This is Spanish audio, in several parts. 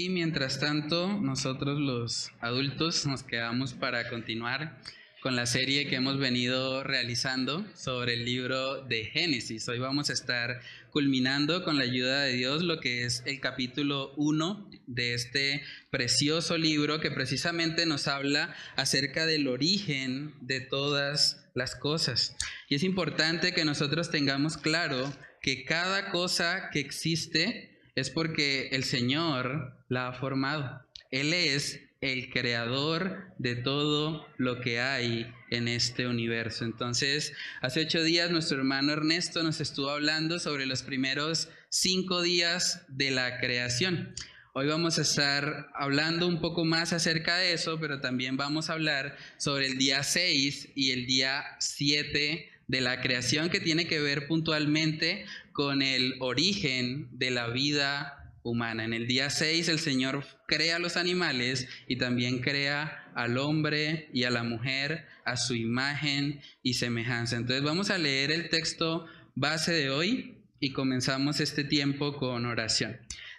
Y mientras tanto, nosotros los adultos nos quedamos para continuar con la serie que hemos venido realizando sobre el libro de Génesis. Hoy vamos a estar culminando con la ayuda de Dios lo que es el capítulo 1 de este precioso libro que precisamente nos habla acerca del origen de todas las cosas. Y es importante que nosotros tengamos claro que cada cosa que existe es porque el Señor la ha formado. Él es el creador de todo lo que hay en este universo. Entonces, hace ocho días nuestro hermano Ernesto nos estuvo hablando sobre los primeros cinco días de la creación. Hoy vamos a estar hablando un poco más acerca de eso, pero también vamos a hablar sobre el día seis y el día siete de la creación que tiene que ver puntualmente con el origen de la vida humana. En el día 6 el Señor crea los animales y también crea al hombre y a la mujer a su imagen y semejanza. Entonces vamos a leer el texto base de hoy y comenzamos este tiempo con oración.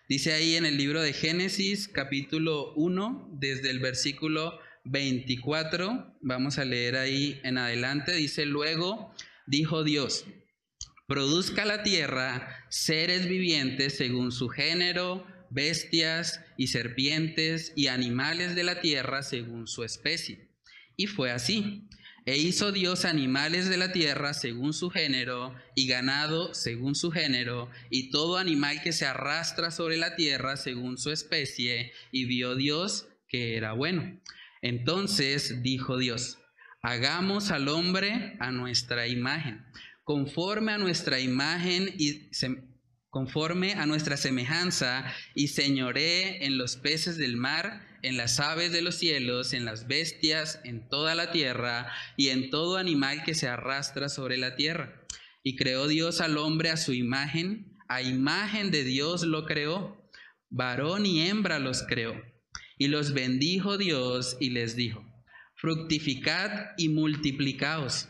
Dice ahí en el libro de Génesis capítulo 1 desde el versículo 24, vamos a leer ahí en adelante, dice luego, dijo Dios, produzca la tierra seres vivientes según su género, bestias y serpientes y animales de la tierra según su especie. Y fue así. E hizo Dios animales de la tierra según su género, y ganado según su género, y todo animal que se arrastra sobre la tierra según su especie, y vio Dios que era bueno. Entonces dijo Dios, hagamos al hombre a nuestra imagen conforme a nuestra imagen y conforme a nuestra semejanza, y señoré en los peces del mar, en las aves de los cielos, en las bestias, en toda la tierra, y en todo animal que se arrastra sobre la tierra. Y creó Dios al hombre a su imagen, a imagen de Dios lo creó, varón y hembra los creó. Y los bendijo Dios y les dijo, fructificad y multiplicaos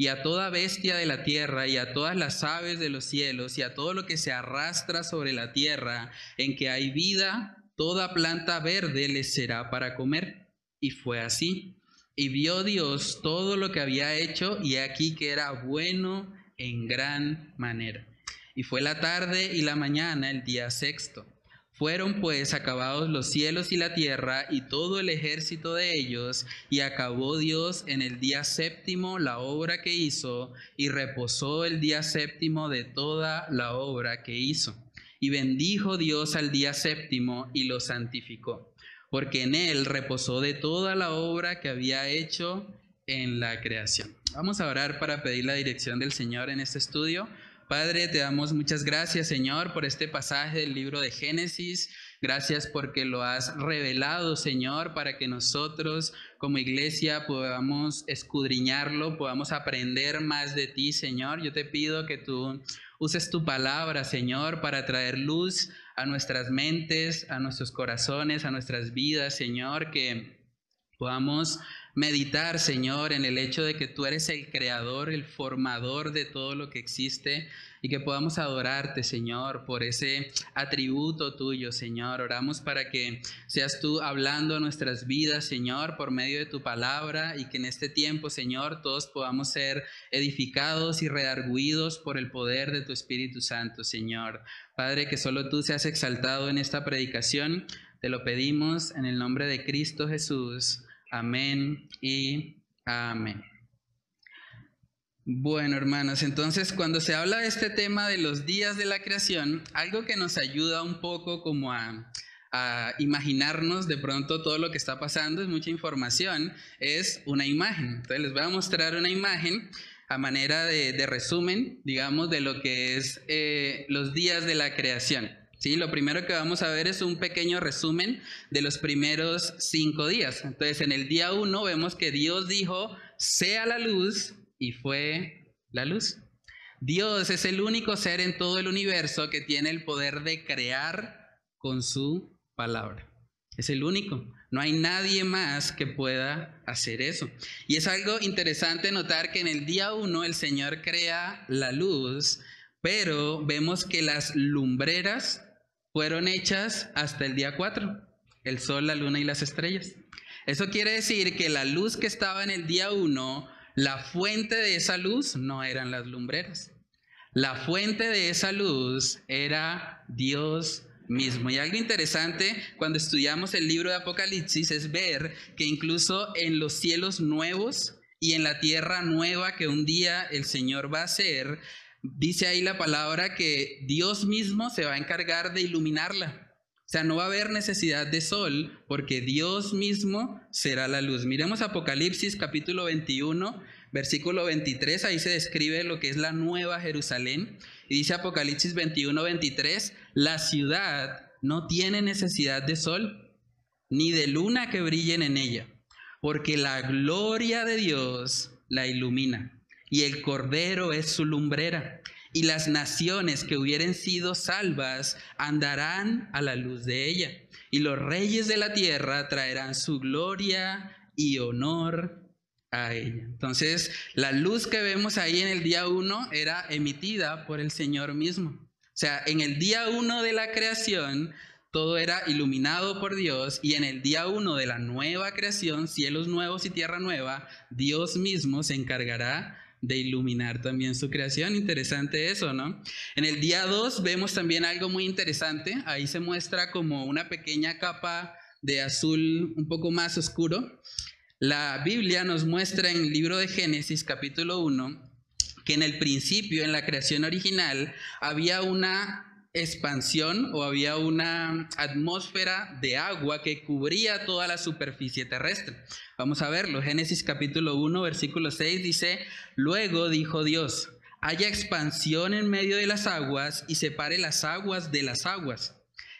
y a toda bestia de la tierra, y a todas las aves de los cielos, y a todo lo que se arrastra sobre la tierra, en que hay vida, toda planta verde les será para comer. Y fue así. Y vio Dios todo lo que había hecho, y aquí que era bueno en gran manera. Y fue la tarde y la mañana el día sexto. Fueron pues acabados los cielos y la tierra y todo el ejército de ellos, y acabó Dios en el día séptimo la obra que hizo, y reposó el día séptimo de toda la obra que hizo. Y bendijo Dios al día séptimo y lo santificó, porque en él reposó de toda la obra que había hecho en la creación. Vamos a orar para pedir la dirección del Señor en este estudio. Padre, te damos muchas gracias, Señor, por este pasaje del libro de Génesis. Gracias porque lo has revelado, Señor, para que nosotros como iglesia podamos escudriñarlo, podamos aprender más de ti, Señor. Yo te pido que tú uses tu palabra, Señor, para traer luz a nuestras mentes, a nuestros corazones, a nuestras vidas, Señor, que podamos meditar, Señor, en el hecho de que tú eres el creador, el formador de todo lo que existe y que podamos adorarte, Señor, por ese atributo tuyo, Señor. Oramos para que seas tú hablando a nuestras vidas, Señor, por medio de tu palabra y que en este tiempo, Señor, todos podamos ser edificados y redarguidos por el poder de tu Espíritu Santo, Señor. Padre, que solo tú seas exaltado en esta predicación. Te lo pedimos en el nombre de Cristo Jesús. Amén y amén. Bueno, hermanos, entonces cuando se habla de este tema de los días de la creación, algo que nos ayuda un poco como a, imaginarnos de pronto todo lo que está pasando, es mucha información, es una imagen. Entonces les voy a mostrar una imagen a manera de, resumen, digamos, de lo que es eh, los días de la creación. Lo primero que vamos a ver es un pequeño resumen de los primeros cinco días. Entonces, en el día uno vemos que Dios dijo, sea la luz, y fue la luz. Dios es el único ser en todo el universo que tiene el poder de crear con su palabra. Es el único. No hay nadie más que pueda hacer eso. Y es algo interesante notar que en el día uno el Señor crea la luz, pero vemos que las lumbreras fueron hechas hasta el día 4, el sol, la luna y las estrellas. Eso quiere decir que la luz que estaba en el día 1, la fuente de esa luz no eran las lumbreras. La fuente de esa luz era Dios mismo. Y algo interesante cuando estudiamos el libro de Apocalipsis es ver que incluso en los cielos nuevos y en la tierra nueva que un día el Señor va a hacer, dice ahí la palabra que Dios mismo se va a encargar de iluminarla. O sea, no va a haber necesidad de sol porque Dios mismo será la luz. Miremos Apocalipsis capítulo 21, versículo 23, ahí se describe lo que es la nueva Jerusalén. Y dice Apocalipsis 21, 23, la ciudad no tiene necesidad de sol, ni de luna que brillen en ella, porque la gloria de Dios la ilumina y el Cordero es su lumbrera, y las naciones que hubieren sido salvas andarán a la luz de ella, y los reyes de la tierra traerán su gloria y honor a ella. Entonces, la luz que vemos ahí en el día uno era emitida por el Señor mismo. O sea, en el día uno de la creación, todo era iluminado por Dios y en el día uno de la nueva creación, cielos nuevos y tierra nueva, Dios mismo se encargará de iluminar también su creación. Interesante eso, ¿no? En el día 2 vemos también algo muy interesante. Ahí se muestra como una pequeña capa de azul un poco más oscuro. La Biblia nos muestra en el libro de Génesis capítulo 1 que en el principio, en la creación original, había una expansión o había una atmósfera de agua que cubría toda la superficie terrestre. Vamos a verlo. Génesis capítulo 1, versículo 6 dice, luego dijo Dios, haya expansión en medio de las aguas y separe las aguas de las aguas.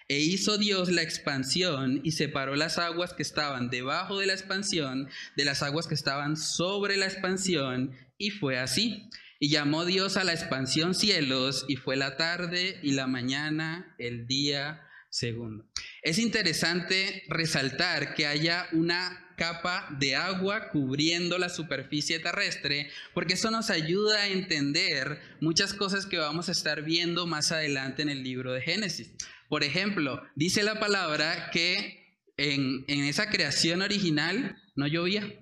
E hizo Dios la expansión y separó las aguas que estaban debajo de la expansión de las aguas que estaban sobre la expansión, y fue así. Y llamó Dios a la expansión cielos, y fue la tarde y la mañana el día segundo. Es interesante resaltar que haya una capa de agua cubriendo la superficie terrestre, porque eso nos ayuda a entender muchas cosas que vamos a estar viendo más adelante en el libro de Génesis. Por ejemplo, dice la palabra que en, en esa creación original no llovía.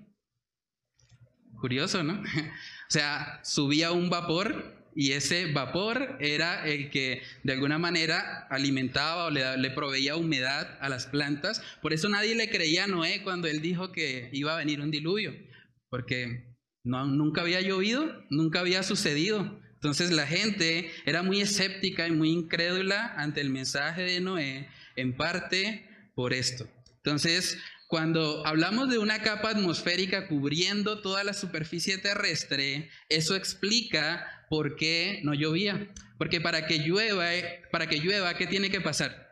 Curioso, ¿no? O sea, subía un vapor y ese vapor era el que de alguna manera alimentaba o le, proveía humedad a las plantas. Por eso nadie le creía a Noé cuando él dijo que iba a venir un diluvio, porque no, nunca había llovido, nunca había sucedido. Entonces la gente era muy escéptica y muy incrédula ante el mensaje de Noé, en parte por esto. Entonces, cuando hablamos de una capa atmosférica cubriendo toda la superficie terrestre, eso explica por qué no llovía. Porque para que llueva, para que llueva, ¿qué tiene que pasar?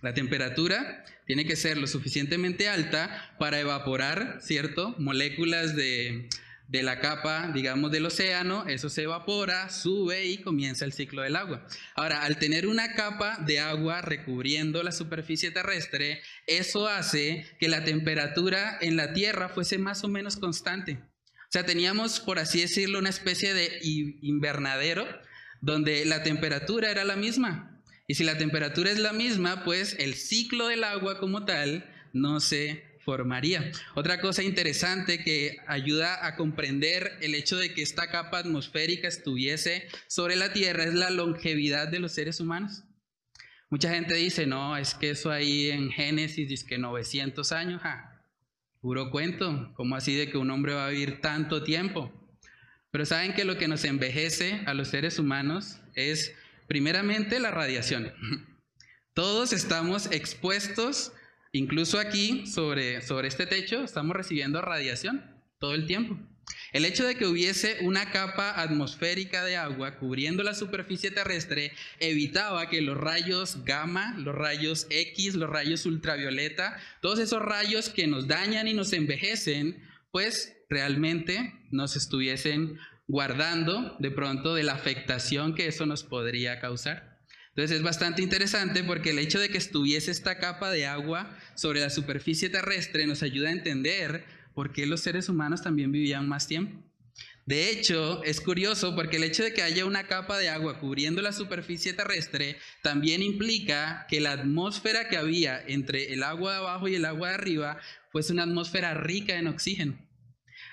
La temperatura tiene que ser lo suficientemente alta para evaporar, ¿cierto? Moléculas de, de la capa, digamos, del océano, eso se evapora, sube y comienza el ciclo del agua. Ahora, al tener una capa de agua recubriendo la superficie terrestre, eso hace que la temperatura en la Tierra fuese más o menos constante. O sea, teníamos, por así decirlo, una especie de invernadero donde la temperatura era la misma. Y si la temperatura es la misma, pues el ciclo del agua como tal no se formaría. Otra cosa interesante que ayuda a comprender el hecho de que esta capa atmosférica estuviese sobre la Tierra es la longevidad de los seres humanos. Mucha gente dice, no, es que eso ahí en Génesis dice que 900 años, puro cuento, ¿cómo así de que un hombre va a vivir tanto tiempo? Pero saben que lo que nos envejece a los seres humanos es primeramente la radiación. Todos estamos expuestos Incluso aquí, sobre, sobre este techo, estamos recibiendo radiación todo el tiempo. El hecho de que hubiese una capa atmosférica de agua cubriendo la superficie terrestre evitaba que los rayos gamma, los rayos X, los rayos ultravioleta, todos esos rayos que nos dañan y nos envejecen, pues realmente nos estuviesen guardando de pronto de la afectación que eso nos podría causar. Entonces es bastante interesante porque el hecho de que estuviese esta capa de agua sobre la superficie terrestre nos ayuda a entender por qué los seres humanos también vivían más tiempo. De hecho, es curioso porque el hecho de que haya una capa de agua cubriendo la superficie terrestre también implica que la atmósfera que había entre el agua de abajo y el agua de arriba fuese una atmósfera rica en oxígeno.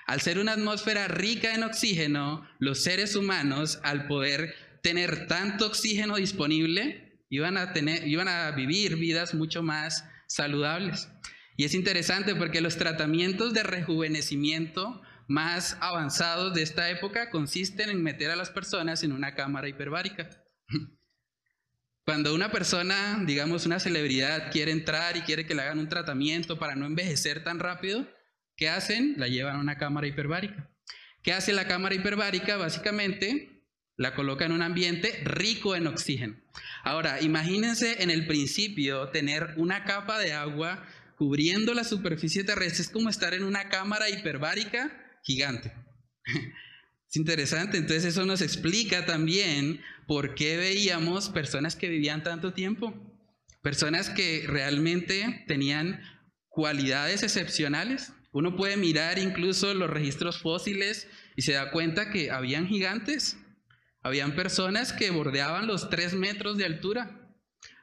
Al ser una atmósfera rica en oxígeno, los seres humanos, al poder tener tanto oxígeno disponible, iban a, tener, iban a vivir vidas mucho más saludables. Y es interesante porque los tratamientos de rejuvenecimiento más avanzados de esta época consisten en meter a las personas en una cámara hiperbárica. Cuando una persona, digamos una celebridad, quiere entrar y quiere que le hagan un tratamiento para no envejecer tan rápido, ¿qué hacen? La llevan a una cámara hiperbárica. ¿Qué hace la cámara hiperbárica? Básicamente la coloca en un ambiente rico en oxígeno. Ahora, imagínense en el principio tener una capa de agua cubriendo la superficie terrestre, es como estar en una cámara hiperbárica gigante. Es interesante, entonces eso nos explica también por qué veíamos personas que vivían tanto tiempo, personas que realmente tenían cualidades excepcionales. Uno puede mirar incluso los registros fósiles y se da cuenta que habían gigantes, habían personas que bordeaban los tres metros de altura.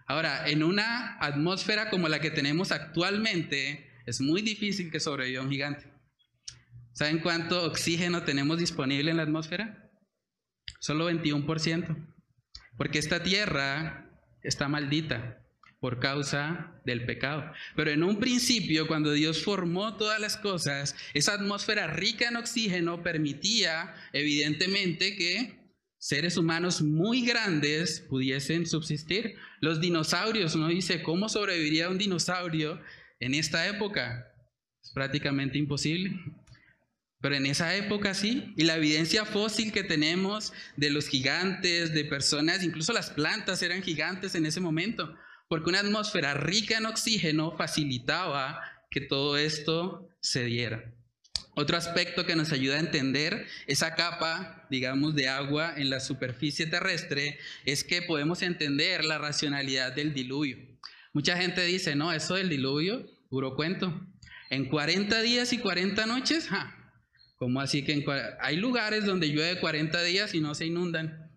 Ahora, en una atmósfera como la que tenemos actualmente, es muy difícil que sobreviva un gigante. ¿Saben cuánto oxígeno tenemos disponible en la atmósfera? Solo 21%. Porque esta tierra está maldita por causa del pecado. Pero en un principio, cuando Dios formó todas las cosas, esa atmósfera rica en oxígeno permitía, evidentemente, que seres humanos muy grandes pudiesen subsistir. Los dinosaurios, uno dice, ¿cómo sobreviviría un dinosaurio en esta época? Es prácticamente imposible. Pero en esa época sí, y la evidencia fósil que tenemos de los gigantes, de personas, incluso las plantas eran gigantes en ese momento, porque una atmósfera rica en oxígeno facilitaba que todo esto se diera. Otro aspecto que nos ayuda a entender esa capa, digamos, de agua en la superficie terrestre es que podemos entender la racionalidad del diluvio. Mucha gente dice, no, eso del diluvio, puro cuento. En 40 días y 40 noches, ja, ¿Cómo así que hay lugares donde llueve 40 días y no se inundan?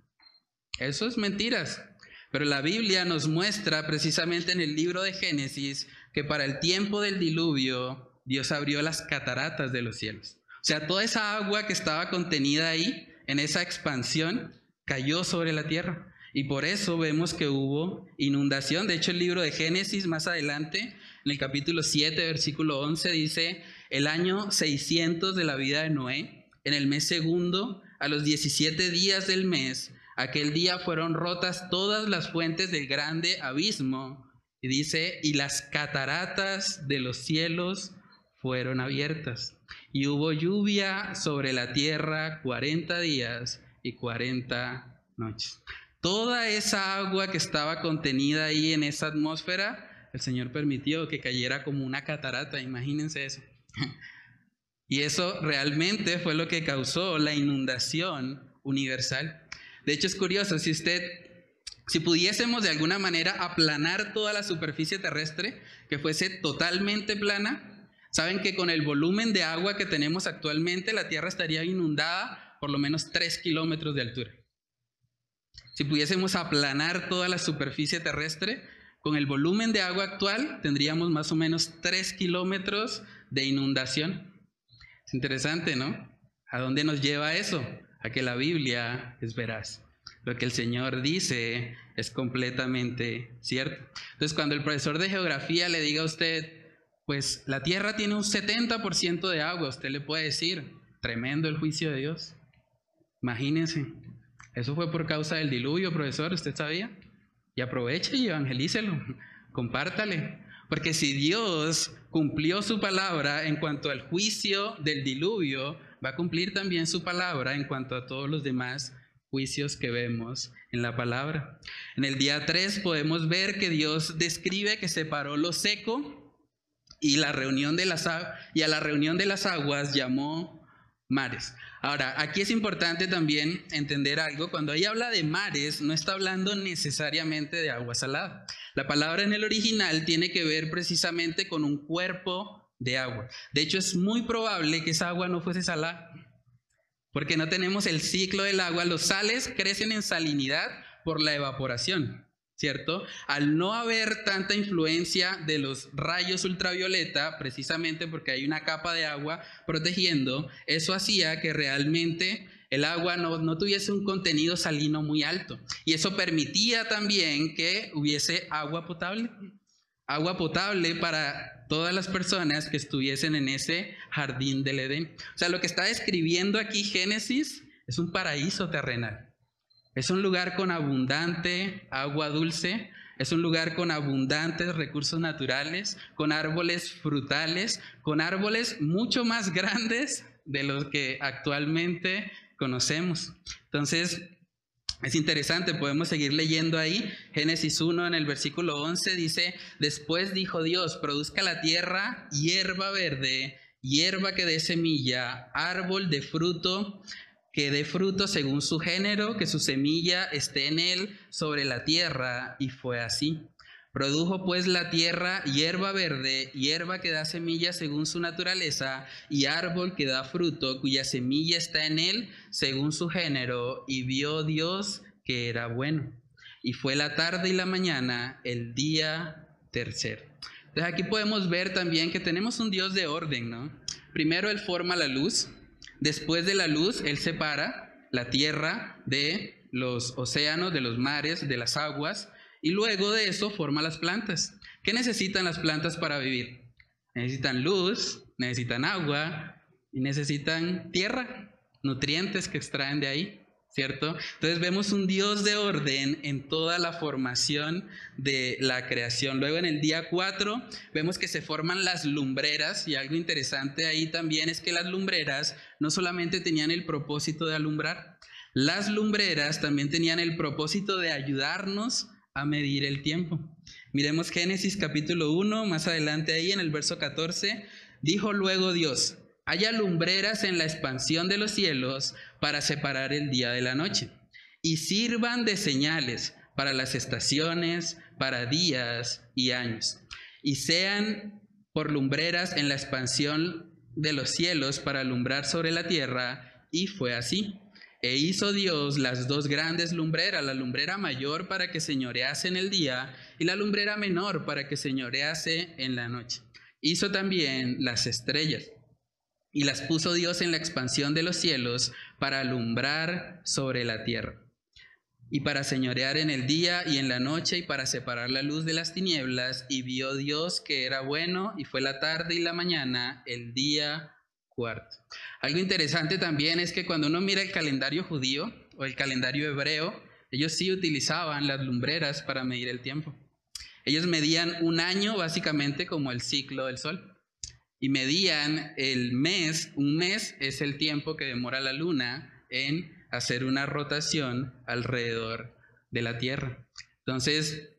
Eso es mentiras. Pero la Biblia nos muestra precisamente en el libro de Génesis que para el tiempo del diluvio Dios abrió las cataratas de los cielos. O sea, toda esa agua que estaba contenida ahí, en esa expansión, cayó sobre la tierra. Y por eso vemos que hubo inundación. De hecho, el libro de Génesis más adelante, en el capítulo 7, versículo 11, dice, el año 600 de la vida de Noé, en el mes segundo, a los 17 días del mes, aquel día fueron rotas todas las fuentes del grande abismo. Y dice, y las cataratas de los cielos fueron abiertas. Y hubo lluvia sobre la tierra 40 días y 40 noches. Toda esa agua que estaba contenida ahí en esa atmósfera, el Señor permitió que cayera como una catarata, imagínense eso. Y eso realmente fue lo que causó la inundación universal. De hecho, es curioso, si usted, si pudiésemos de alguna manera aplanar toda la superficie terrestre, que fuese totalmente plana, saben que con el volumen de agua que tenemos actualmente, la Tierra estaría inundada por lo menos 3 kilómetros de altura. Si pudiésemos aplanar toda la superficie terrestre, con el volumen de agua actual, tendríamos más o menos 3 kilómetros de inundación. Es interesante, ¿no? ¿A dónde nos lleva eso? A que la Biblia es veraz. Lo que el Señor dice es completamente cierto. Entonces, cuando el profesor de geografía le diga a usted, pues la tierra tiene un 70% de agua, usted le puede decir, tremendo el juicio de Dios. Imagínense, eso fue por causa del diluvio, profesor, ¿usted sabía? Y aproveche y evangelícelo, compártale. Porque si Dios cumplió su palabra en cuanto al juicio del diluvio, va a cumplir también su palabra en cuanto a todos los demás juicios que vemos en la palabra. En el día 3 podemos ver que Dios describe que separó lo seco y, a la reunión de las aguas llamó mares. Ahora, aquí es importante también entender algo. Cuando ahí habla de mares, no está hablando necesariamente de agua salada. La palabra en el original tiene que ver precisamente con un cuerpo de agua. De hecho, es muy probable que esa agua no fuese salada, porque no tenemos el ciclo del agua. Los sales crecen en salinidad por la evaporación. ¿Cierto? Al no haber tanta influencia de los rayos ultravioleta, precisamente porque hay una capa de agua protegiendo, eso hacía que realmente el agua no, no, tuviese un contenido salino muy alto. Y eso permitía también que hubiese agua potable. Agua potable para todas las personas que estuviesen en ese jardín del Edén. O sea, lo que está describiendo aquí Génesis es un paraíso terrenal. Es un lugar con abundante agua dulce, es un lugar con abundantes recursos naturales, con árboles frutales, con árboles mucho más grandes de los que actualmente conocemos. Entonces, es interesante, podemos seguir leyendo ahí. Génesis 1 en el versículo 11 dice, después dijo Dios, produzca la tierra hierba verde, hierba que dé semilla, árbol de fruto que dé fruto según su género, que su semilla esté en él sobre la tierra, y fue así. Produjo pues la tierra hierba verde, hierba que da semilla según su naturaleza, y árbol que da fruto, cuya semilla está en él según su género, y vio Dios que era bueno. Y fue la tarde y la mañana, el día tercero. Entonces aquí podemos ver también que tenemos un Dios de orden, ¿no? Primero Él forma la luz, Después de la luz, Él separa la tierra de los océanos, de los mares, de las aguas, y luego de eso forma las plantas. ¿Qué necesitan las plantas para vivir? Necesitan luz, necesitan agua y necesitan tierra, nutrientes que extraen de ahí. ¿cierto? Entonces vemos un Dios de orden en toda la formación de la creación. Luego en el día 4 vemos que se forman las lumbreras y algo interesante ahí también es que las lumbreras no solamente tenían el propósito de alumbrar, las lumbreras también tenían el propósito de ayudarnos a medir el tiempo. Miremos Génesis capítulo 1, más adelante ahí en el verso 14, dijo luego Dios, haya lumbreras en la expansión de los cielos para separar el día de la noche, y sirvan de señales para las estaciones, para días y años, y sean por lumbreras en la expansión de los cielos para alumbrar sobre la tierra, y fue así. E hizo Dios las dos grandes lumbreras, la lumbrera mayor para que señorease en el día y la lumbrera menor para que señorease en la noche. Hizo también las estrellas y las puso Dios en la expansión de los cielos para alumbrar sobre la tierra y para señorear en el día y en la noche y para separar la luz de las tinieblas. Y vio Dios que era bueno y fue la tarde y la mañana el día cuarto. Algo interesante también es que cuando uno mira el calendario judío o el calendario hebreo, ellos sí utilizaban las lumbreras para medir el tiempo. Ellos medían un año básicamente como el ciclo del sol y medían el mes, un mes es el tiempo que demora la luna en hacer una rotación alrededor de la Tierra. Entonces,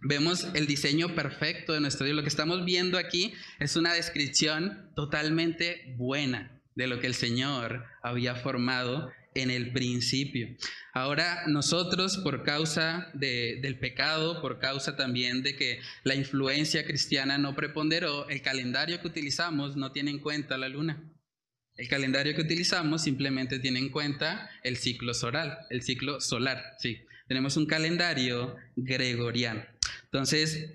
vemos el diseño perfecto de nuestro Dios. Lo que estamos viendo aquí es una descripción totalmente buena de lo que el Señor había formado en el principio. Ahora nosotros por causa del pecado, por causa también de que la influencia cristiana no preponderó, el calendario que utilizamos no tiene en cuenta la luna. El calendario que utilizamos simplemente tiene en cuenta el ciclo solar, el ciclo solar, sí. Tenemos un calendario gregoriano. Entonces,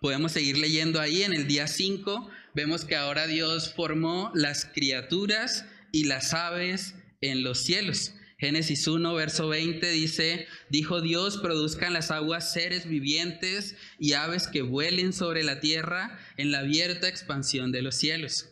podemos seguir leyendo ahí en el día 5, vemos que ahora Dios formó las criaturas y las aves en los cielos. Génesis 1, verso 20 dice, dijo Dios, produzcan las aguas seres vivientes y aves que vuelen sobre la tierra en la abierta expansión de los cielos.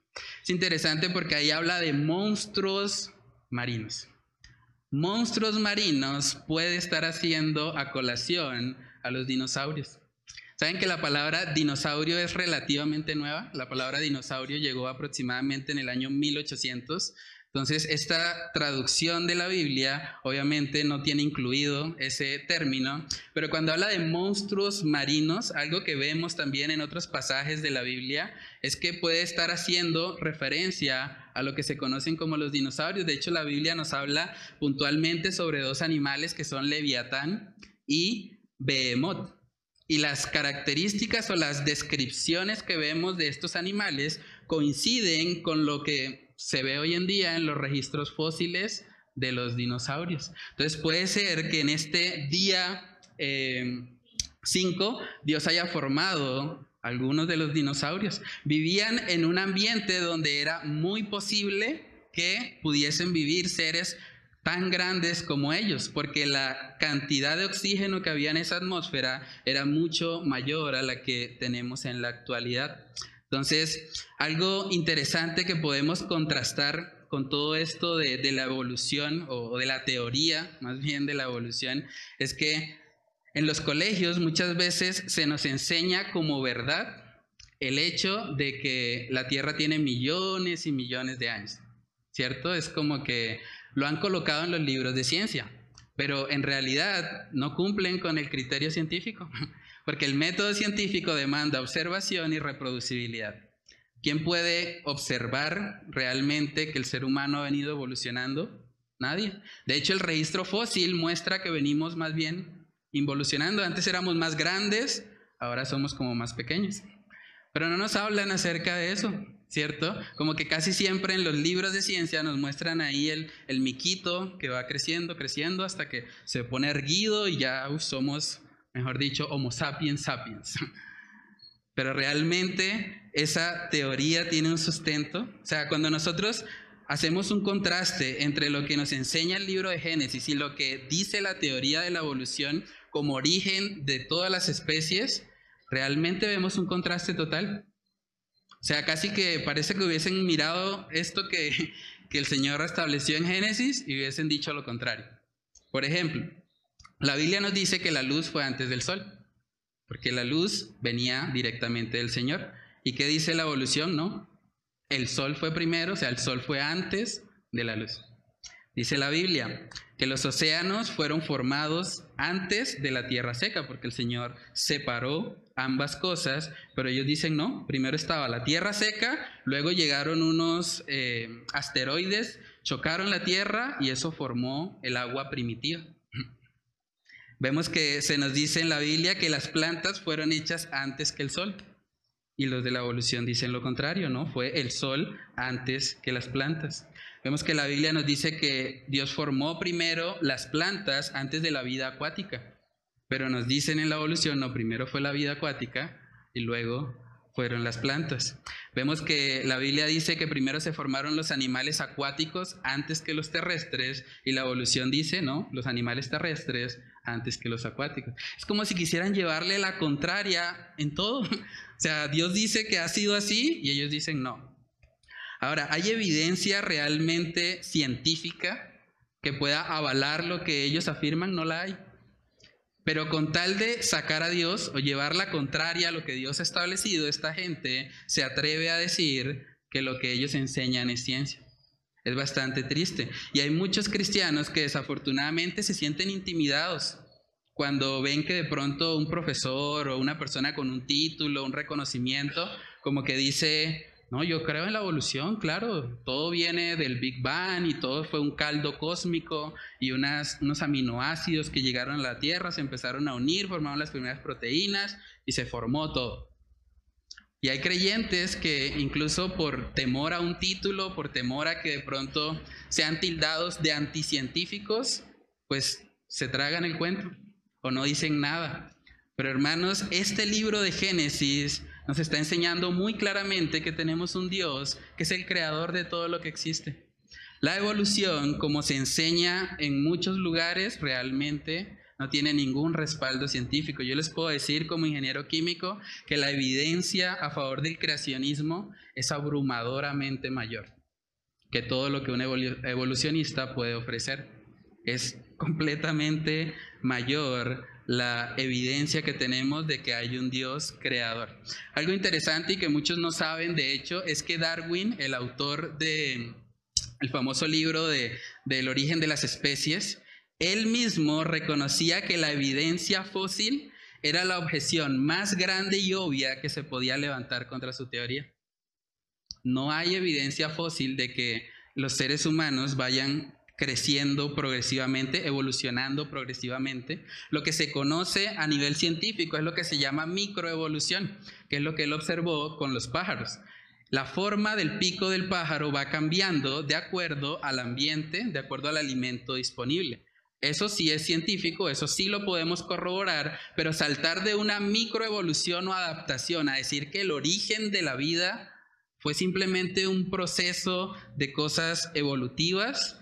Es interesante porque ahí habla de monstruos marinos. Monstruos marinos puede estar haciendo a colación a los dinosaurios. ¿Saben que la palabra dinosaurio es relativamente nueva? La palabra dinosaurio llegó aproximadamente en el año 1800 entonces, esta traducción de la Biblia obviamente no tiene incluido ese término, pero cuando habla de monstruos marinos, algo que vemos también en otros pasajes de la Biblia es que puede estar haciendo referencia a lo que se conocen como los dinosaurios. De hecho, la Biblia nos habla puntualmente sobre dos animales que son Leviatán y Behemoth. Y las características o las descripciones que vemos de estos animales coinciden con lo que se ve hoy en día en los registros fósiles de los dinosaurios. Entonces puede ser que en este día 5 eh, Dios haya formado algunos de los dinosaurios. Vivían en un ambiente donde era muy posible que pudiesen vivir seres tan grandes como ellos, porque la cantidad de oxígeno que había en esa atmósfera era mucho mayor a la que tenemos en la actualidad. Entonces, algo interesante que podemos contrastar con todo esto de, la evolución o, de la teoría, más bien de la evolución, es que en los colegios muchas veces se nos enseña como verdad el hecho de que la Tierra tiene millones y millones de años, ¿cierto? Es como que lo han colocado en los libros de ciencia, pero en realidad no cumplen con el criterio científico. Porque el método científico demanda observación y reproducibilidad. ¿Quién puede observar realmente que el ser humano ha venido evolucionando? Nadie. De hecho, el registro fósil muestra que venimos más bien involucionando. Antes éramos más grandes, ahora somos como más pequeños. Pero no nos hablan acerca de eso, ¿cierto? Como que casi siempre en los libros de ciencia nos muestran ahí el, el miquito que va creciendo, creciendo hasta que se pone erguido y ya somos mejor dicho, Homo sapiens sapiens. Pero realmente esa teoría tiene un sustento. O sea, cuando nosotros hacemos un contraste entre lo que nos enseña el libro de Génesis y lo que dice la teoría de la evolución como origen de todas las especies, realmente vemos un contraste total. O sea, casi que parece que hubiesen mirado esto que, que el Señor estableció en Génesis y hubiesen dicho lo contrario. Por ejemplo, la Biblia nos dice que la luz fue antes del sol, porque la luz venía directamente del Señor. ¿Y qué dice la evolución? No, el sol fue primero, o sea, el sol fue antes de la luz. Dice la Biblia que los océanos fueron formados antes de la tierra seca, porque el Señor separó ambas cosas, pero ellos dicen no, primero estaba la tierra seca, luego llegaron unos eh, asteroides, chocaron la tierra y eso formó el agua primitiva. Vemos que se nos dice en la Biblia que las plantas fueron hechas antes que el sol. Y los de la evolución dicen lo contrario, ¿no? Fue el sol antes que las plantas. Vemos que la Biblia nos dice que Dios formó primero las plantas antes de la vida acuática. Pero nos dicen en la evolución, no, primero fue la vida acuática y luego fueron las plantas. Vemos que la Biblia dice que primero se formaron los animales acuáticos antes que los terrestres y la evolución dice, no, los animales terrestres antes que los acuáticos. Es como si quisieran llevarle la contraria en todo. O sea, Dios dice que ha sido así y ellos dicen no. Ahora, ¿hay evidencia realmente científica que pueda avalar lo que ellos afirman? No la hay. Pero con tal de sacar a Dios o llevar la contraria a lo que Dios ha establecido, esta gente se atreve a decir que lo que ellos enseñan es ciencia. Es bastante triste. Y hay muchos cristianos que desafortunadamente se sienten intimidados cuando ven que de pronto un profesor o una persona con un título, un reconocimiento, como que dice, no, yo creo en la evolución, claro, todo viene del Big Bang y todo fue un caldo cósmico y unas, unos aminoácidos que llegaron a la Tierra, se empezaron a unir, formaron las primeras proteínas y se formó todo. Y hay creyentes que incluso por temor a un título, por temor a que de pronto sean tildados de anticientíficos, pues se tragan el cuento o no dicen nada. Pero hermanos, este libro de Génesis nos está enseñando muy claramente que tenemos un Dios que es el creador de todo lo que existe. La evolución, como se enseña en muchos lugares, realmente no tiene ningún respaldo científico. Yo les puedo decir como ingeniero químico que la evidencia a favor del creacionismo es abrumadoramente mayor que todo lo que un evolucionista puede ofrecer. Es completamente mayor la evidencia que tenemos de que hay un Dios creador. Algo interesante y que muchos no saben, de hecho, es que Darwin, el autor de el famoso libro de, del origen de las especies, él mismo reconocía que la evidencia fósil era la objeción más grande y obvia que se podía levantar contra su teoría. No hay evidencia fósil de que los seres humanos vayan creciendo progresivamente, evolucionando progresivamente. Lo que se conoce a nivel científico es lo que se llama microevolución, que es lo que él observó con los pájaros. La forma del pico del pájaro va cambiando de acuerdo al ambiente, de acuerdo al alimento disponible. Eso sí es científico, eso sí lo podemos corroborar, pero saltar de una microevolución o adaptación a decir que el origen de la vida fue simplemente un proceso de cosas evolutivas,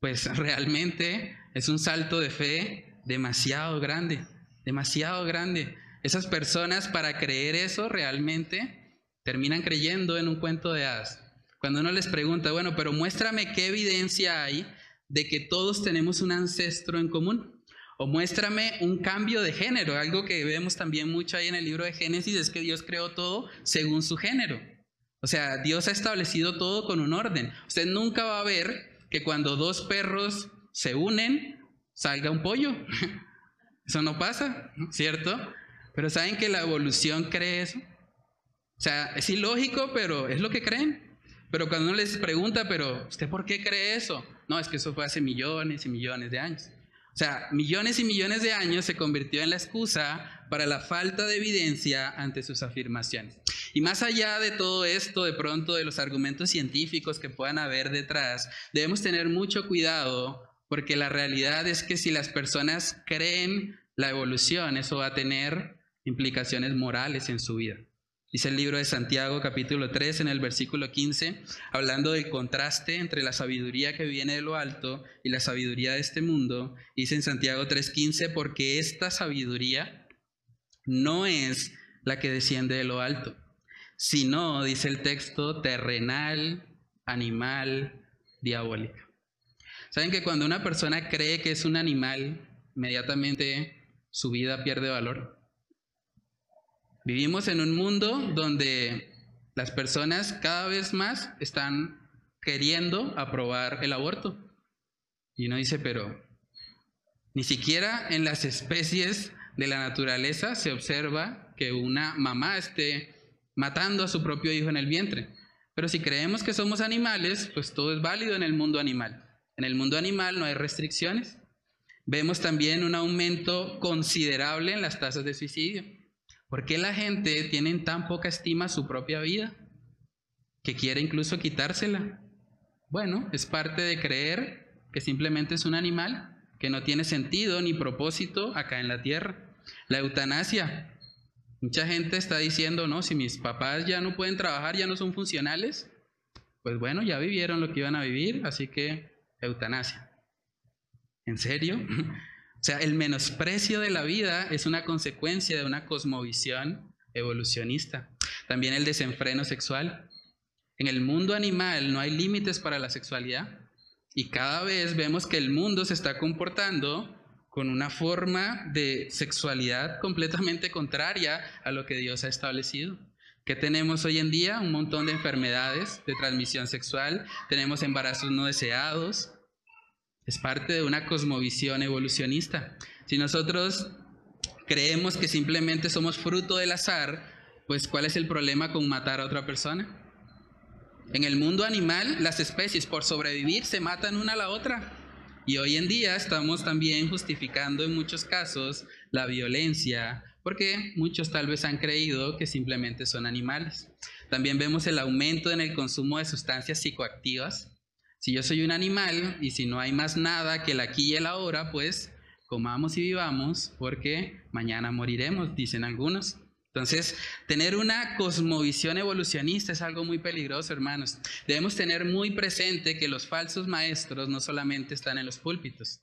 pues realmente es un salto de fe demasiado grande, demasiado grande. Esas personas para creer eso realmente terminan creyendo en un cuento de hadas. Cuando uno les pregunta, bueno, pero muéstrame qué evidencia hay de que todos tenemos un ancestro en común. O muéstrame un cambio de género. Algo que vemos también mucho ahí en el libro de Génesis es que Dios creó todo según su género. O sea, Dios ha establecido todo con un orden. Usted nunca va a ver que cuando dos perros se unen, salga un pollo. Eso no pasa, ¿cierto? Pero ¿saben que la evolución cree eso? O sea, es ilógico, pero es lo que creen. Pero cuando uno les pregunta, pero ¿usted por qué cree eso? No, es que eso fue hace millones y millones de años. O sea, millones y millones de años se convirtió en la excusa para la falta de evidencia ante sus afirmaciones. Y más allá de todo esto, de pronto de los argumentos científicos que puedan haber detrás, debemos tener mucho cuidado porque la realidad es que si las personas creen la evolución, eso va a tener implicaciones morales en su vida. Dice el libro de Santiago capítulo 3 en el versículo 15, hablando del contraste entre la sabiduría que viene de lo alto y la sabiduría de este mundo. Dice en Santiago 3:15, porque esta sabiduría no es la que desciende de lo alto, sino, dice el texto, terrenal, animal, diabólica. ¿Saben que cuando una persona cree que es un animal, inmediatamente su vida pierde valor? Vivimos en un mundo donde las personas cada vez más están queriendo aprobar el aborto. Y uno dice, pero ni siquiera en las especies de la naturaleza se observa que una mamá esté matando a su propio hijo en el vientre. Pero si creemos que somos animales, pues todo es válido en el mundo animal. En el mundo animal no hay restricciones. Vemos también un aumento considerable en las tasas de suicidio. ¿Por qué la gente tiene tan poca estima su propia vida que quiere incluso quitársela? Bueno, es parte de creer que simplemente es un animal que no tiene sentido ni propósito acá en la tierra. La eutanasia. Mucha gente está diciendo, no, si mis papás ya no pueden trabajar, ya no son funcionales, pues bueno, ya vivieron lo que iban a vivir, así que eutanasia. ¿En serio? Sea, el menosprecio de la vida es una consecuencia de una cosmovisión evolucionista. También el desenfreno sexual. En el mundo animal no hay límites para la sexualidad y cada vez vemos que el mundo se está comportando con una forma de sexualidad completamente contraria a lo que Dios ha establecido. ¿Qué tenemos hoy en día? Un montón de enfermedades de transmisión sexual, tenemos embarazos no deseados, es parte de una cosmovisión evolucionista. Si nosotros creemos que simplemente somos fruto del azar, pues ¿cuál es el problema con matar a otra persona? En el mundo animal, las especies por sobrevivir se matan una a la otra. Y hoy en día estamos también justificando en muchos casos la violencia, porque muchos tal vez han creído que simplemente son animales. También vemos el aumento en el consumo de sustancias psicoactivas, si yo soy un animal y si no hay más nada que el aquí y el ahora, pues comamos y vivamos porque mañana moriremos, dicen algunos. Entonces, tener una cosmovisión evolucionista es algo muy peligroso, hermanos. Debemos tener muy presente que los falsos maestros no solamente están en los púlpitos.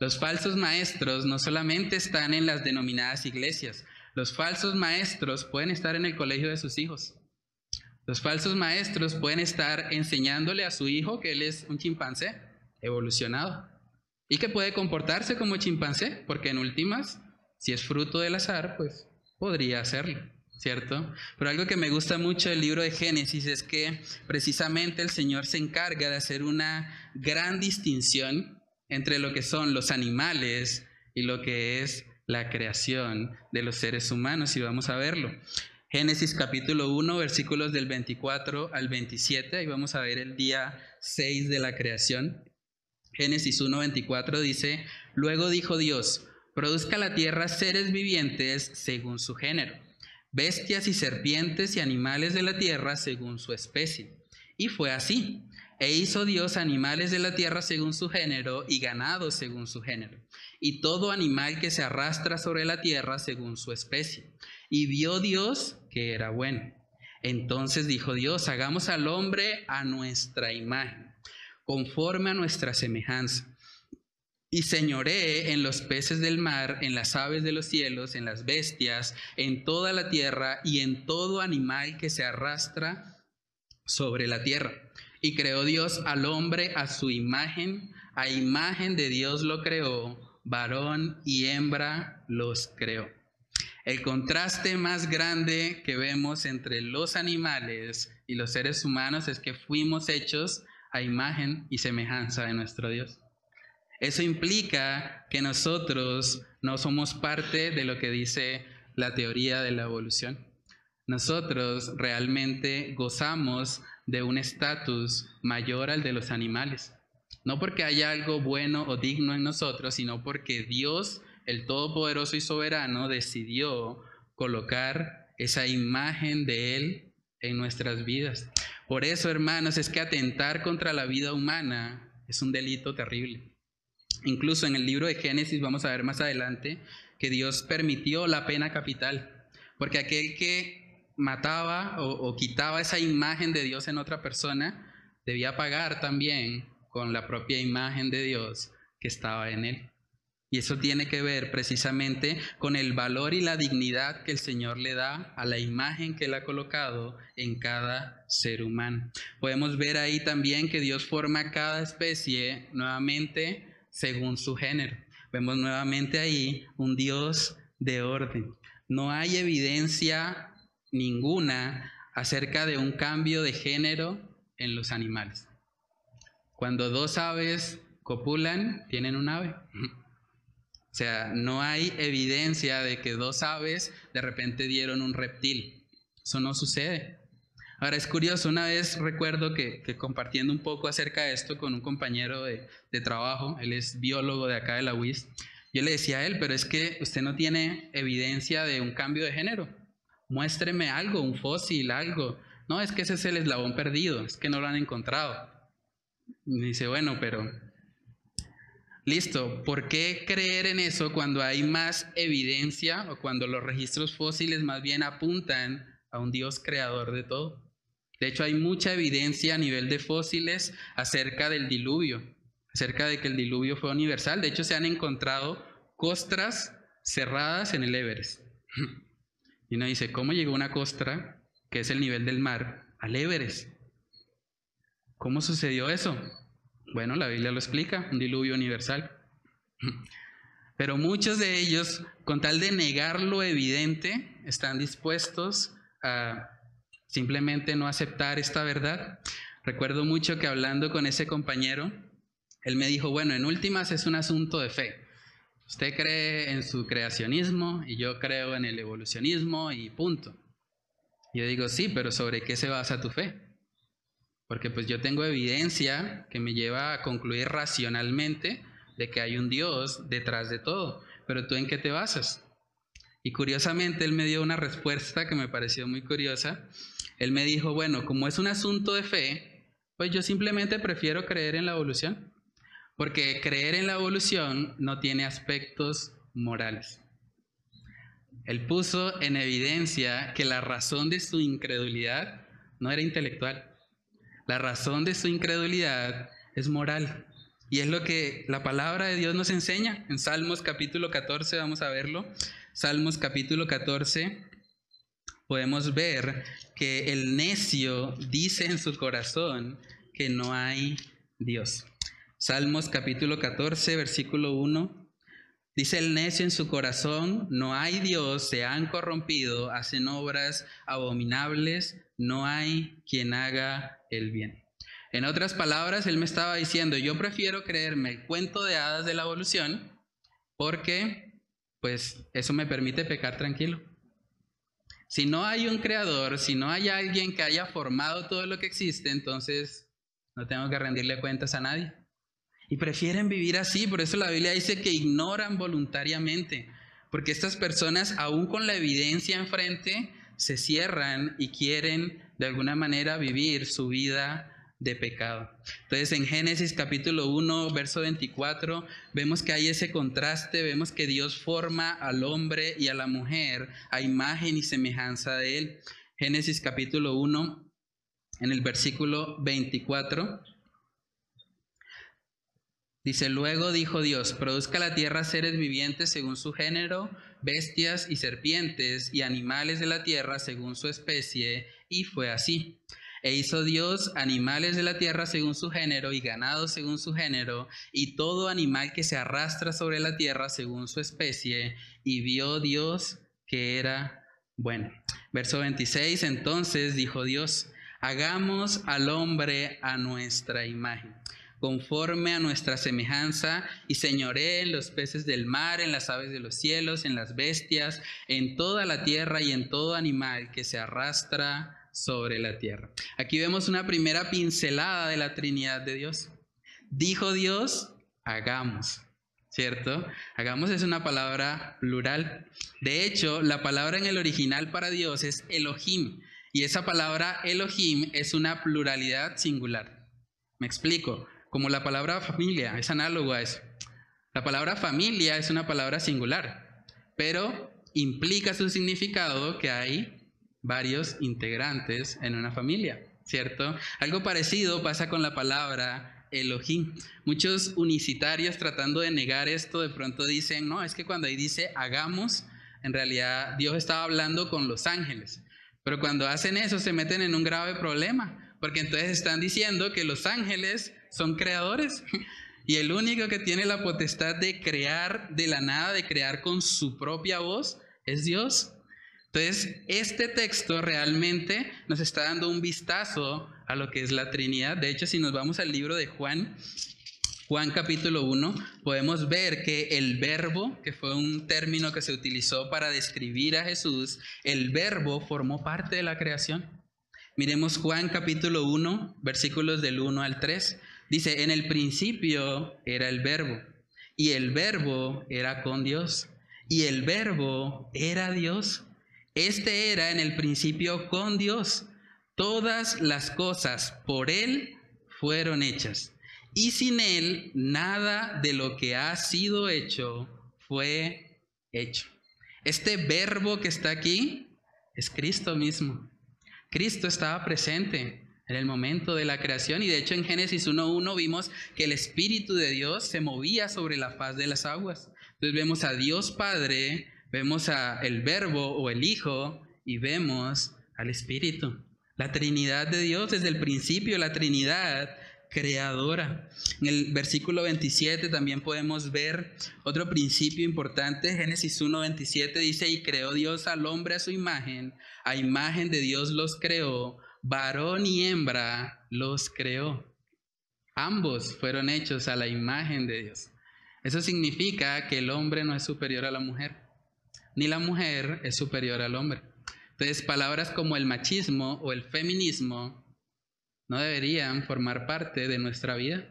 Los falsos maestros no solamente están en las denominadas iglesias, los falsos maestros pueden estar en el colegio de sus hijos. Los falsos maestros pueden estar enseñándole a su hijo que él es un chimpancé evolucionado y que puede comportarse como chimpancé, porque en últimas, si es fruto del azar, pues podría hacerlo, ¿cierto? Pero algo que me gusta mucho del libro de Génesis es que precisamente el Señor se encarga de hacer una gran distinción entre lo que son los animales y lo que es la creación de los seres humanos, y vamos a verlo. Génesis capítulo 1, versículos del 24 al 27, ahí vamos a ver el día 6 de la creación. Génesis 1, 24 dice, luego dijo Dios, produzca la tierra seres vivientes según su género, bestias y serpientes y animales de la tierra según su especie. Y fue así. E hizo Dios animales de la tierra según su género y ganado según su género, y todo animal que se arrastra sobre la tierra según su especie. Y vio Dios que era bueno. Entonces dijo Dios, hagamos al hombre a nuestra imagen, conforme a nuestra semejanza. Y señoree en los peces del mar, en las aves de los cielos, en las bestias, en toda la tierra y en todo animal que se arrastra sobre la tierra. Y creó Dios al hombre a su imagen, a imagen de Dios lo creó, varón y hembra los creó. El contraste más grande que vemos entre los animales y los seres humanos es que fuimos hechos a imagen y semejanza de nuestro Dios. Eso implica que nosotros no somos parte de lo que dice la teoría de la evolución. Nosotros realmente gozamos de un estatus mayor al de los animales. No porque haya algo bueno o digno en nosotros, sino porque Dios, el Todopoderoso y Soberano, decidió colocar esa imagen de Él en nuestras vidas. Por eso, hermanos, es que atentar contra la vida humana es un delito terrible. Incluso en el libro de Génesis vamos a ver más adelante que Dios permitió la pena capital, porque aquel que mataba o, quitaba esa imagen de Dios en otra persona, debía pagar también con la propia imagen de Dios que estaba en él. Y eso tiene que ver precisamente con el valor y la dignidad que el Señor le da a la imagen que Él ha colocado en cada ser humano. Podemos ver ahí también que Dios forma cada especie nuevamente según su género. Vemos nuevamente ahí un Dios de orden. No hay evidencia ninguna acerca de un cambio de género en los animales. Cuando dos aves copulan, tienen un ave. O sea, no hay evidencia de que dos aves de repente dieron un reptil. Eso no sucede. Ahora es curioso, una vez recuerdo que, compartiendo un poco acerca de esto con un compañero de, trabajo, él es biólogo de acá de la UIS, yo le decía a él, pero es que usted no tiene evidencia de un cambio de género muéstreme algo, un fósil, algo. No, es que ese es el eslabón perdido, es que no lo han encontrado. Y dice, bueno, pero listo, ¿por qué creer en eso cuando hay más evidencia o cuando los registros fósiles más bien apuntan a un Dios creador de todo? De hecho, hay mucha evidencia a nivel de fósiles acerca del diluvio, acerca de que el diluvio fue universal. De hecho, se han encontrado costras cerradas en el Everest. Y uno dice, ¿cómo llegó una costra, que es el nivel del mar, al Everest? ¿Cómo sucedió eso? Bueno, la Biblia lo explica, un diluvio universal. Pero muchos de ellos, con tal de negar lo evidente, están dispuestos a simplemente no aceptar esta verdad. Recuerdo mucho que hablando con ese compañero, él me dijo, bueno, en últimas es un asunto de fe. Usted cree en su creacionismo y yo creo en el evolucionismo y punto. Yo digo, sí, pero ¿sobre qué se basa tu fe? Porque pues yo tengo evidencia que me lleva a concluir racionalmente de que hay un Dios detrás de todo. Pero tú en qué te basas? Y curiosamente él me dio una respuesta que me pareció muy curiosa. Él me dijo, bueno, como es un asunto de fe, pues yo simplemente prefiero creer en la evolución. Porque creer en la evolución no tiene aspectos morales. Él puso en evidencia que la razón de su incredulidad no era intelectual. La razón de su incredulidad es moral. Y es lo que la palabra de Dios nos enseña. En Salmos capítulo 14, vamos a verlo. Salmos capítulo 14, podemos ver que el necio dice en su corazón que no hay Dios. Salmos capítulo 14, versículo 1. Dice el necio en su corazón, no hay Dios, se han corrompido, hacen obras abominables, no hay quien haga el bien. En otras palabras, él me estaba diciendo, yo prefiero creerme el cuento de hadas de la evolución porque pues eso me permite pecar tranquilo. Si no hay un creador, si no hay alguien que haya formado todo lo que existe, entonces no tengo que rendirle cuentas a nadie. Y prefieren vivir así, por eso la Biblia dice que ignoran voluntariamente, porque estas personas, aún con la evidencia enfrente, se cierran y quieren de alguna manera vivir su vida de pecado. Entonces en Génesis capítulo 1, verso 24, vemos que hay ese contraste, vemos que Dios forma al hombre y a la mujer a imagen y semejanza de él. Génesis capítulo 1, en el versículo 24. Dice, luego dijo Dios, produzca la tierra seres vivientes según su género, bestias y serpientes y animales de la tierra según su especie, y fue así. E hizo Dios animales de la tierra según su género y ganado según su género y todo animal que se arrastra sobre la tierra según su especie. Y vio Dios que era bueno. Verso 26, entonces dijo Dios, hagamos al hombre a nuestra imagen conforme a nuestra semejanza, y señoré en los peces del mar, en las aves de los cielos, en las bestias, en toda la tierra y en todo animal que se arrastra sobre la tierra. Aquí vemos una primera pincelada de la Trinidad de Dios. Dijo Dios, hagamos, ¿cierto? Hagamos es una palabra plural. De hecho, la palabra en el original para Dios es Elohim, y esa palabra Elohim es una pluralidad singular. Me explico, como la palabra familia, es análogo a eso. La palabra familia es una palabra singular, pero implica su significado que hay varios integrantes en una familia, ¿cierto? Algo parecido pasa con la palabra Elohim. Muchos unicitarios tratando de negar esto de pronto dicen, no, es que cuando ahí dice hagamos, en realidad Dios estaba hablando con los ángeles. Pero cuando hacen eso se meten en un grave problema, porque entonces están diciendo que los ángeles son creadores y el único que tiene la potestad de crear de la nada, de crear con su propia voz, es Dios. Entonces, este texto realmente nos está dando un vistazo a lo que es la Trinidad. De hecho, si nos vamos al libro de Juan, Juan capítulo 1, podemos ver que el verbo, que fue un término que se utilizó para describir a Jesús, el verbo formó parte de la creación. Miremos Juan capítulo 1, versículos del 1 al 3. Dice, en el principio era el verbo, y el verbo era con Dios, y el verbo era Dios. Este era en el principio con Dios. Todas las cosas por Él fueron hechas. Y sin Él nada de lo que ha sido hecho fue hecho. Este verbo que está aquí es Cristo mismo. Cristo estaba presente el momento de la creación y de hecho en Génesis 1.1 vimos que el Espíritu de Dios se movía sobre la faz de las aguas. Entonces vemos a Dios Padre vemos a el verbo o el hijo y vemos al espíritu. La Trinidad de Dios desde el principio, la Trinidad creadora. En el versículo 27 también podemos ver otro principio importante. Génesis 1:27 dice, y creó Dios al hombre a su imagen, a imagen de Dios los creó, varón y hembra los creó. Ambos fueron hechos a la imagen de Dios. Eso significa que el hombre no es superior a la mujer ni la mujer es superior al hombre. Entonces, palabras como el machismo o el feminismo no deberían formar parte de nuestra vida,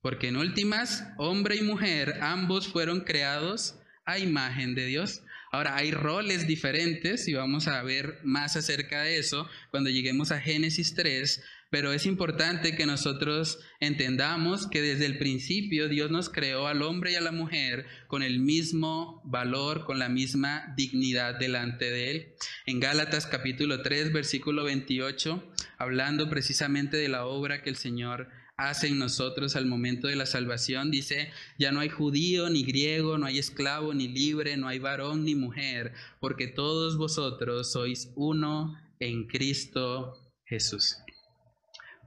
porque en últimas, hombre y mujer, ambos fueron creados a imagen de Dios. Ahora, hay roles diferentes y vamos a ver más acerca de eso cuando lleguemos a Génesis 3, pero es importante que nosotros entendamos que desde el principio Dios nos creó al hombre y a la mujer con el mismo valor, con la misma dignidad delante de Él. En Gálatas capítulo 3, versículo 28, hablando precisamente de la obra que el Señor hace en nosotros al momento de la salvación. Dice, ya no hay judío ni griego, no hay esclavo ni libre, no hay varón ni mujer, porque todos vosotros sois uno en Cristo Jesús.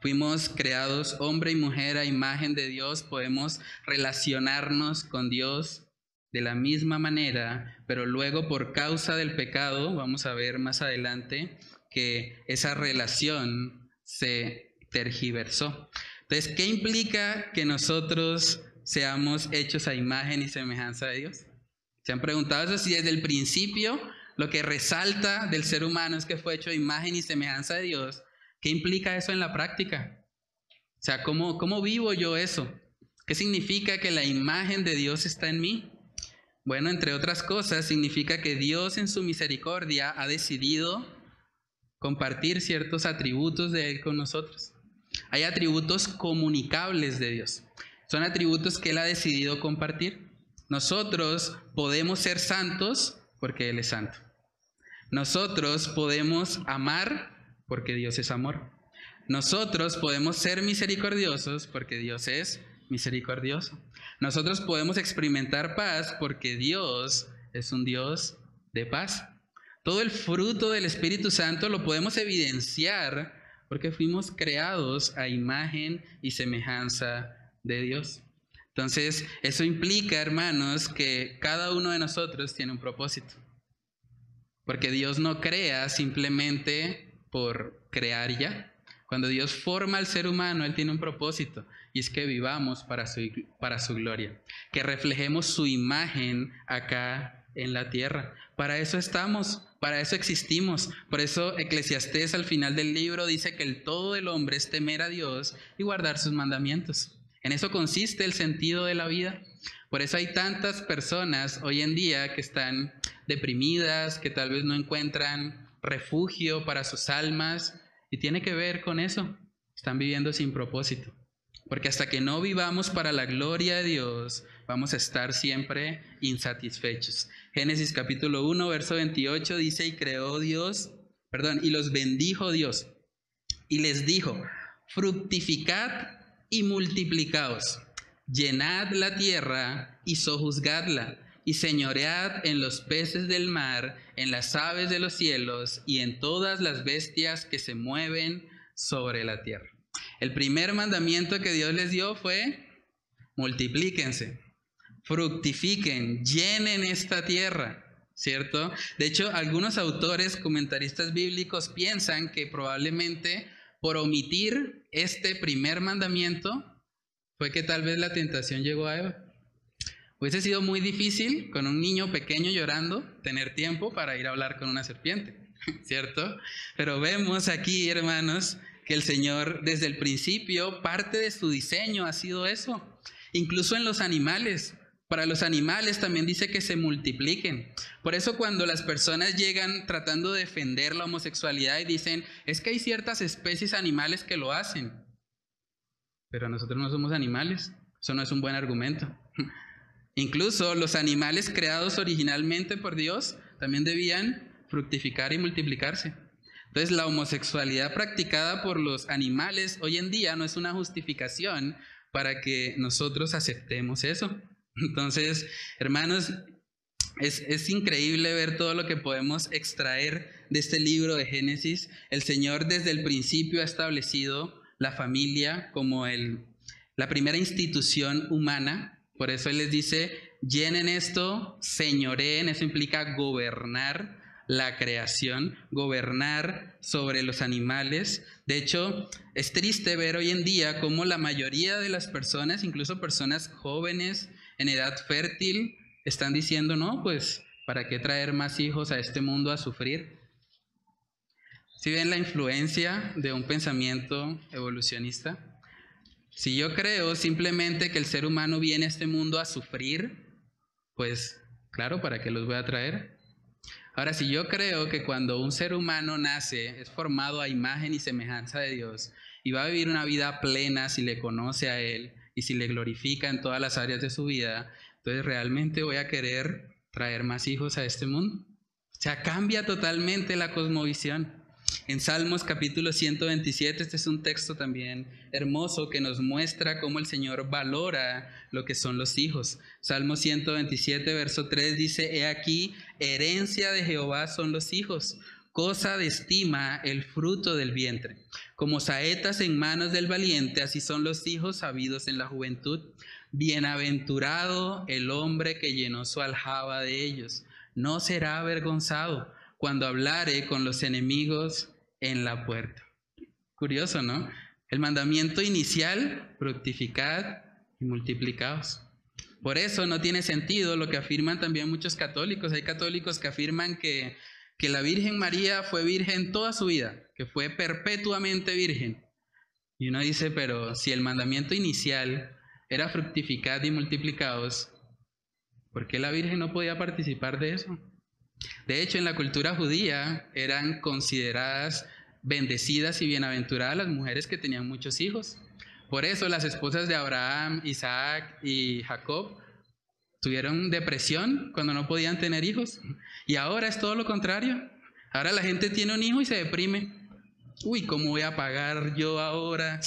Fuimos creados hombre y mujer a imagen de Dios, podemos relacionarnos con Dios de la misma manera, pero luego por causa del pecado, vamos a ver más adelante, que esa relación se tergiversó. Entonces, ¿qué implica que nosotros seamos hechos a imagen y semejanza de Dios? ¿Se han preguntado eso? Si desde el principio lo que resalta del ser humano es que fue hecho a imagen y semejanza de Dios, ¿qué implica eso en la práctica? O sea, ¿cómo, cómo vivo yo eso? ¿Qué significa que la imagen de Dios está en mí? Bueno, entre otras cosas, significa que Dios en su misericordia ha decidido compartir ciertos atributos de Él con nosotros. Hay atributos comunicables de Dios. Son atributos que Él ha decidido compartir. Nosotros podemos ser santos porque Él es santo. Nosotros podemos amar porque Dios es amor. Nosotros podemos ser misericordiosos porque Dios es misericordioso. Nosotros podemos experimentar paz porque Dios es un Dios de paz. Todo el fruto del Espíritu Santo lo podemos evidenciar porque fuimos creados a imagen y semejanza de Dios. Entonces, eso implica, hermanos, que cada uno de nosotros tiene un propósito. Porque Dios no crea simplemente por crear ya. Cuando Dios forma al ser humano, Él tiene un propósito y es que vivamos para su, para su gloria, que reflejemos su imagen acá en la tierra. Para eso estamos, para eso existimos. Por eso Eclesiastés al final del libro dice que el todo del hombre es temer a Dios y guardar sus mandamientos. En eso consiste el sentido de la vida. Por eso hay tantas personas hoy en día que están deprimidas, que tal vez no encuentran refugio para sus almas y tiene que ver con eso. Están viviendo sin propósito. Porque hasta que no vivamos para la gloria de Dios, vamos a estar siempre insatisfechos. Génesis capítulo 1, verso 28 dice, y creó Dios, perdón, y los bendijo Dios, y les dijo, fructificad y multiplicaos, llenad la tierra y sojuzgadla, y señoread en los peces del mar, en las aves de los cielos, y en todas las bestias que se mueven sobre la tierra. El primer mandamiento que Dios les dio fue, multiplíquense, fructifiquen, llenen esta tierra, ¿cierto? De hecho, algunos autores, comentaristas bíblicos piensan que probablemente por omitir este primer mandamiento fue que tal vez la tentación llegó a Eva. Hubiese sido muy difícil con un niño pequeño llorando tener tiempo para ir a hablar con una serpiente, ¿cierto? Pero vemos aquí, hermanos, que el Señor desde el principio, parte de su diseño ha sido eso. Incluso en los animales. Para los animales también dice que se multipliquen. Por eso cuando las personas llegan tratando de defender la homosexualidad y dicen, es que hay ciertas especies animales que lo hacen, pero nosotros no somos animales, eso no es un buen argumento. Incluso los animales creados originalmente por Dios también debían fructificar y multiplicarse. Entonces la homosexualidad practicada por los animales hoy en día no es una justificación para que nosotros aceptemos eso. Entonces, hermanos, es, increíble ver todo lo que podemos extraer de este libro de Génesis. El Señor desde el principio ha establecido la familia como el, la primera institución humana. Por eso Él les dice, llenen esto, señoreen, eso implica gobernar la creación, gobernar sobre los animales. De hecho, es triste ver hoy en día cómo la mayoría de las personas, incluso personas jóvenes, en edad fértil están diciendo, no, pues, ¿para qué traer más hijos a este mundo a sufrir? Si ven la influencia de un pensamiento evolucionista, si yo creo simplemente que el ser humano viene a este mundo a sufrir, pues claro, ¿para qué los voy a traer? Ahora, si yo creo que cuando un ser humano nace, es formado a imagen y semejanza de Dios y va a vivir una vida plena si le conoce a Él, y si le glorifica en todas las áreas de su vida, entonces realmente voy a querer traer más hijos a este mundo. O sea, cambia totalmente la cosmovisión. En Salmos capítulo 127, este es un texto también hermoso que nos muestra cómo el Señor valora lo que son los hijos. Salmos 127, verso 3 dice, He aquí, herencia de Jehová son los hijos, cosa de estima el fruto del vientre. Como saetas en manos del valiente, así son los hijos sabidos en la juventud. Bienaventurado el hombre que llenó su aljaba de ellos. No será avergonzado cuando hablare con los enemigos en la puerta. Curioso, ¿no? El mandamiento inicial, fructificad y multiplicaos. Por eso no tiene sentido lo que afirman también muchos católicos. Hay católicos que afirman que, que la Virgen María fue virgen toda su vida, que fue perpetuamente virgen. Y uno dice, pero si el mandamiento inicial era fructificad y multiplicaos, ¿por qué la Virgen no podía participar de eso? De hecho, en la cultura judía eran consideradas bendecidas y bienaventuradas las mujeres que tenían muchos hijos. Por eso las esposas de Abraham, Isaac y Jacob tuvieron depresión cuando no podían tener hijos. Y ahora es todo lo contrario. Ahora la gente tiene un hijo y se deprime. Uy, ¿cómo voy a pagar yo ahora?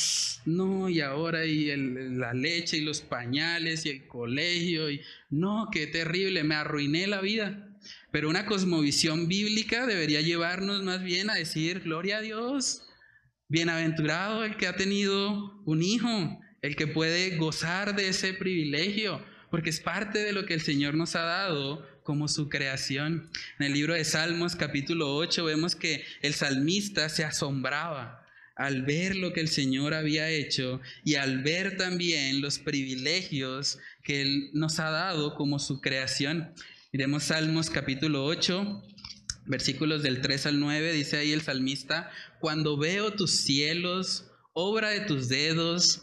No, y ahora y la leche y los pañales y el colegio. Y, no, qué terrible, me arruiné la vida. Pero una cosmovisión bíblica debería llevarnos más bien a decir, gloria a Dios, bienaventurado el que ha tenido un hijo, el que puede gozar de ese privilegio, porque es parte de lo que el Señor nos ha dado como su creación. En el libro de Salmos capítulo 8 vemos que el salmista se asombraba al ver lo que el Señor había hecho y al ver también los privilegios que Él nos ha dado como su creación. Miremos Salmos capítulo 8, versículos del 3 al 9, dice ahí el salmista, cuando veo tus cielos, obra de tus dedos,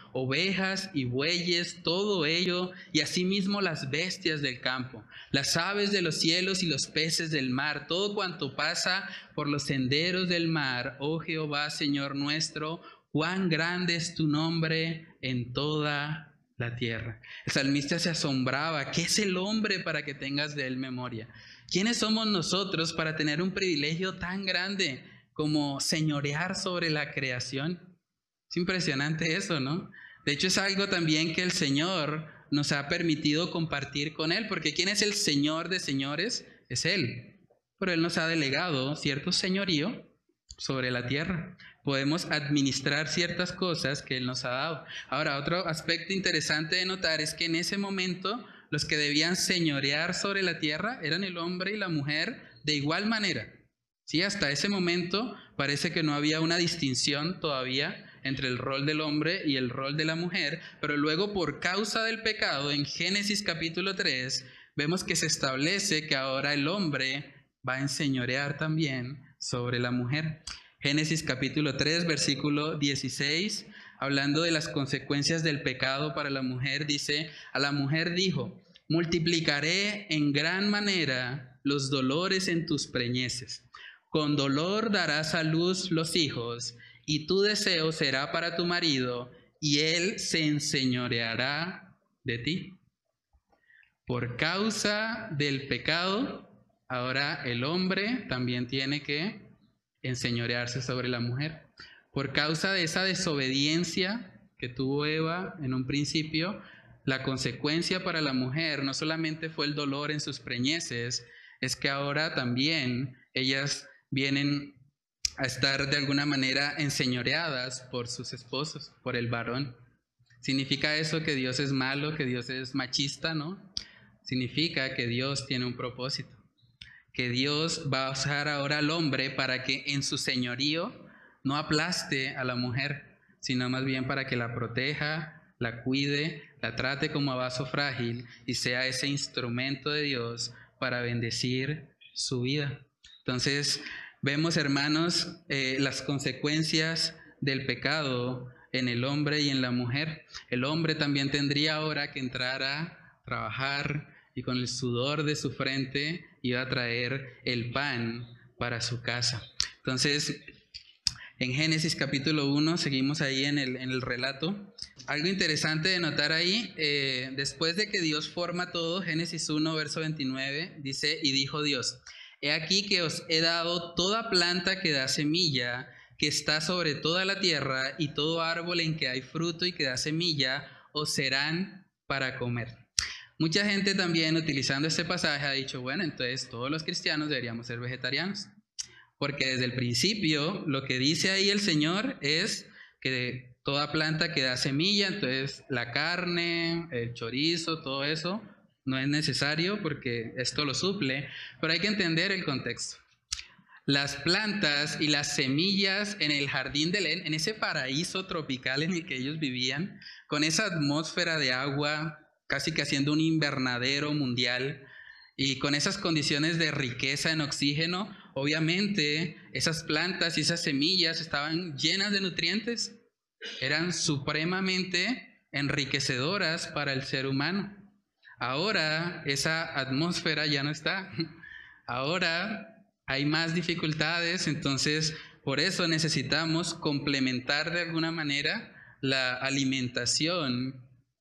ovejas y bueyes, todo ello, y asimismo las bestias del campo, las aves de los cielos y los peces del mar, todo cuanto pasa por los senderos del mar, oh Jehová, Señor nuestro, cuán grande es tu nombre en toda la tierra. El salmista se asombraba, ¿qué es el hombre para que tengas de él memoria? ¿Quiénes somos nosotros para tener un privilegio tan grande? como señorear sobre la creación. Es impresionante eso, ¿no? De hecho es algo también que el Señor nos ha permitido compartir con Él, porque ¿quién es el Señor de señores? Es Él. Pero Él nos ha delegado cierto señorío sobre la tierra. Podemos administrar ciertas cosas que Él nos ha dado. Ahora, otro aspecto interesante de notar es que en ese momento los que debían señorear sobre la tierra eran el hombre y la mujer de igual manera. Sí, hasta ese momento parece que no había una distinción todavía entre el rol del hombre y el rol de la mujer, pero luego por causa del pecado, en Génesis capítulo 3, vemos que se establece que ahora el hombre va a enseñorear también sobre la mujer. Génesis capítulo 3, versículo 16, hablando de las consecuencias del pecado para la mujer, dice, a la mujer dijo, multiplicaré en gran manera los dolores en tus preñeces con dolor darás a luz los hijos, y tu deseo será para tu marido, y él se enseñoreará de ti. Por causa del pecado, ahora el hombre también tiene que enseñorearse sobre la mujer. Por causa de esa desobediencia que tuvo Eva en un principio, la consecuencia para la mujer no solamente fue el dolor en sus preñeces, es que ahora también ellas vienen a estar de alguna manera enseñoreadas por sus esposos, por el varón. ¿Significa eso que Dios es malo, que Dios es machista? No. Significa que Dios tiene un propósito. Que Dios va a usar ahora al hombre para que en su señorío no aplaste a la mujer, sino más bien para que la proteja, la cuide, la trate como a vaso frágil y sea ese instrumento de Dios para bendecir su vida. Entonces, vemos, hermanos, eh, las consecuencias del pecado en el hombre y en la mujer. El hombre también tendría ahora que entrar a trabajar y con el sudor de su frente iba a traer el pan para su casa. Entonces, en Génesis capítulo 1, seguimos ahí en el, en el relato. Algo interesante de notar ahí, eh, después de que Dios forma todo, Génesis 1, verso 29, dice, y dijo Dios, he aquí que os he dado toda planta que da semilla, que está sobre toda la tierra, y todo árbol en que hay fruto y que da semilla, os serán para comer. Mucha gente también utilizando este pasaje ha dicho, bueno, entonces todos los cristianos deberíamos ser vegetarianos, porque desde el principio lo que dice ahí el Señor es que toda planta que da semilla, entonces la carne, el chorizo, todo eso no es necesario porque esto lo suple, pero hay que entender el contexto. Las plantas y las semillas en el jardín de Edén, en ese paraíso tropical en el que ellos vivían, con esa atmósfera de agua, casi que haciendo un invernadero mundial, y con esas condiciones de riqueza en oxígeno, obviamente esas plantas y esas semillas estaban llenas de nutrientes, eran supremamente enriquecedoras para el ser humano. Ahora esa atmósfera ya no está. Ahora hay más dificultades, entonces por eso necesitamos complementar de alguna manera la alimentación,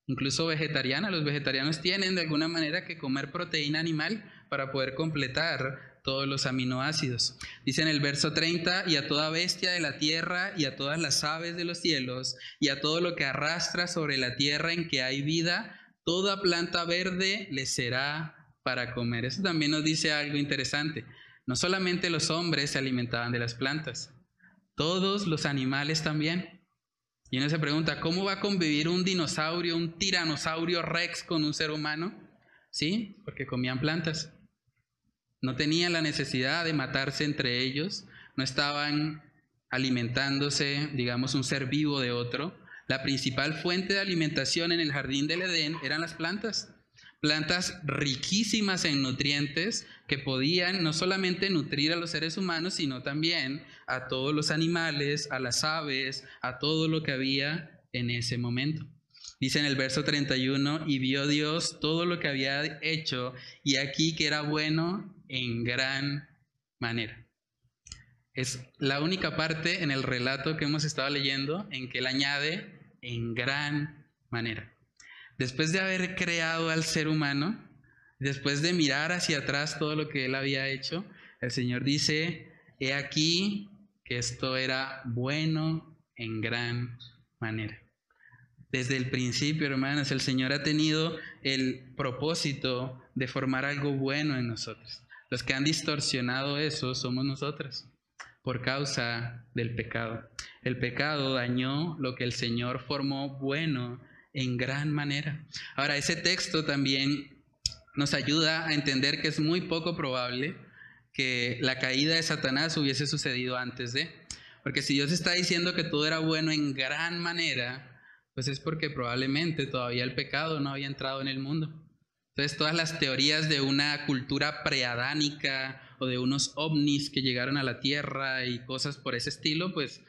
incluso vegetariana. Los vegetarianos tienen de alguna manera que comer proteína animal para poder completar todos los aminoácidos. Dice en el verso 30, y a toda bestia de la tierra, y a todas las aves de los cielos, y a todo lo que arrastra sobre la tierra en que hay vida, toda planta verde le será para comer. Eso también nos dice algo interesante. No solamente los hombres se alimentaban de las plantas, todos los animales también. Y uno se pregunta, ¿cómo va a convivir un dinosaurio, un tiranosaurio rex con un ser humano? Sí, porque comían plantas. No tenían la necesidad de matarse entre ellos, no estaban alimentándose, digamos, un ser vivo de otro, la principal fuente de alimentación en el jardín del Edén eran las plantas. Plantas riquísimas en nutrientes que podían no solamente nutrir a los seres humanos, sino también a todos los animales, a las aves, a todo lo que había en ese momento. Dice en el verso 31, y vio Dios todo lo que había hecho, y aquí que era bueno en gran manera. Es la única parte en el relato que hemos estado leyendo en que él añade en gran manera. Después de haber creado al ser humano, después de mirar hacia atrás todo lo que él había hecho, el Señor dice, he aquí que esto era bueno en gran manera. Desde el principio, hermanos, el Señor ha tenido el propósito de formar algo bueno en nosotros. Los que han distorsionado eso somos nosotros por causa del pecado. El pecado dañó lo que el Señor formó bueno en gran manera. Ahora, ese texto también nos ayuda a entender que es muy poco probable que la caída de Satanás hubiese sucedido antes de. Porque si Dios está diciendo que todo era bueno en gran manera, pues es porque probablemente todavía el pecado no había entrado en el mundo. Entonces todas las teorías de una cultura preadánica o de unos ovnis que llegaron a la Tierra y cosas por ese estilo, pues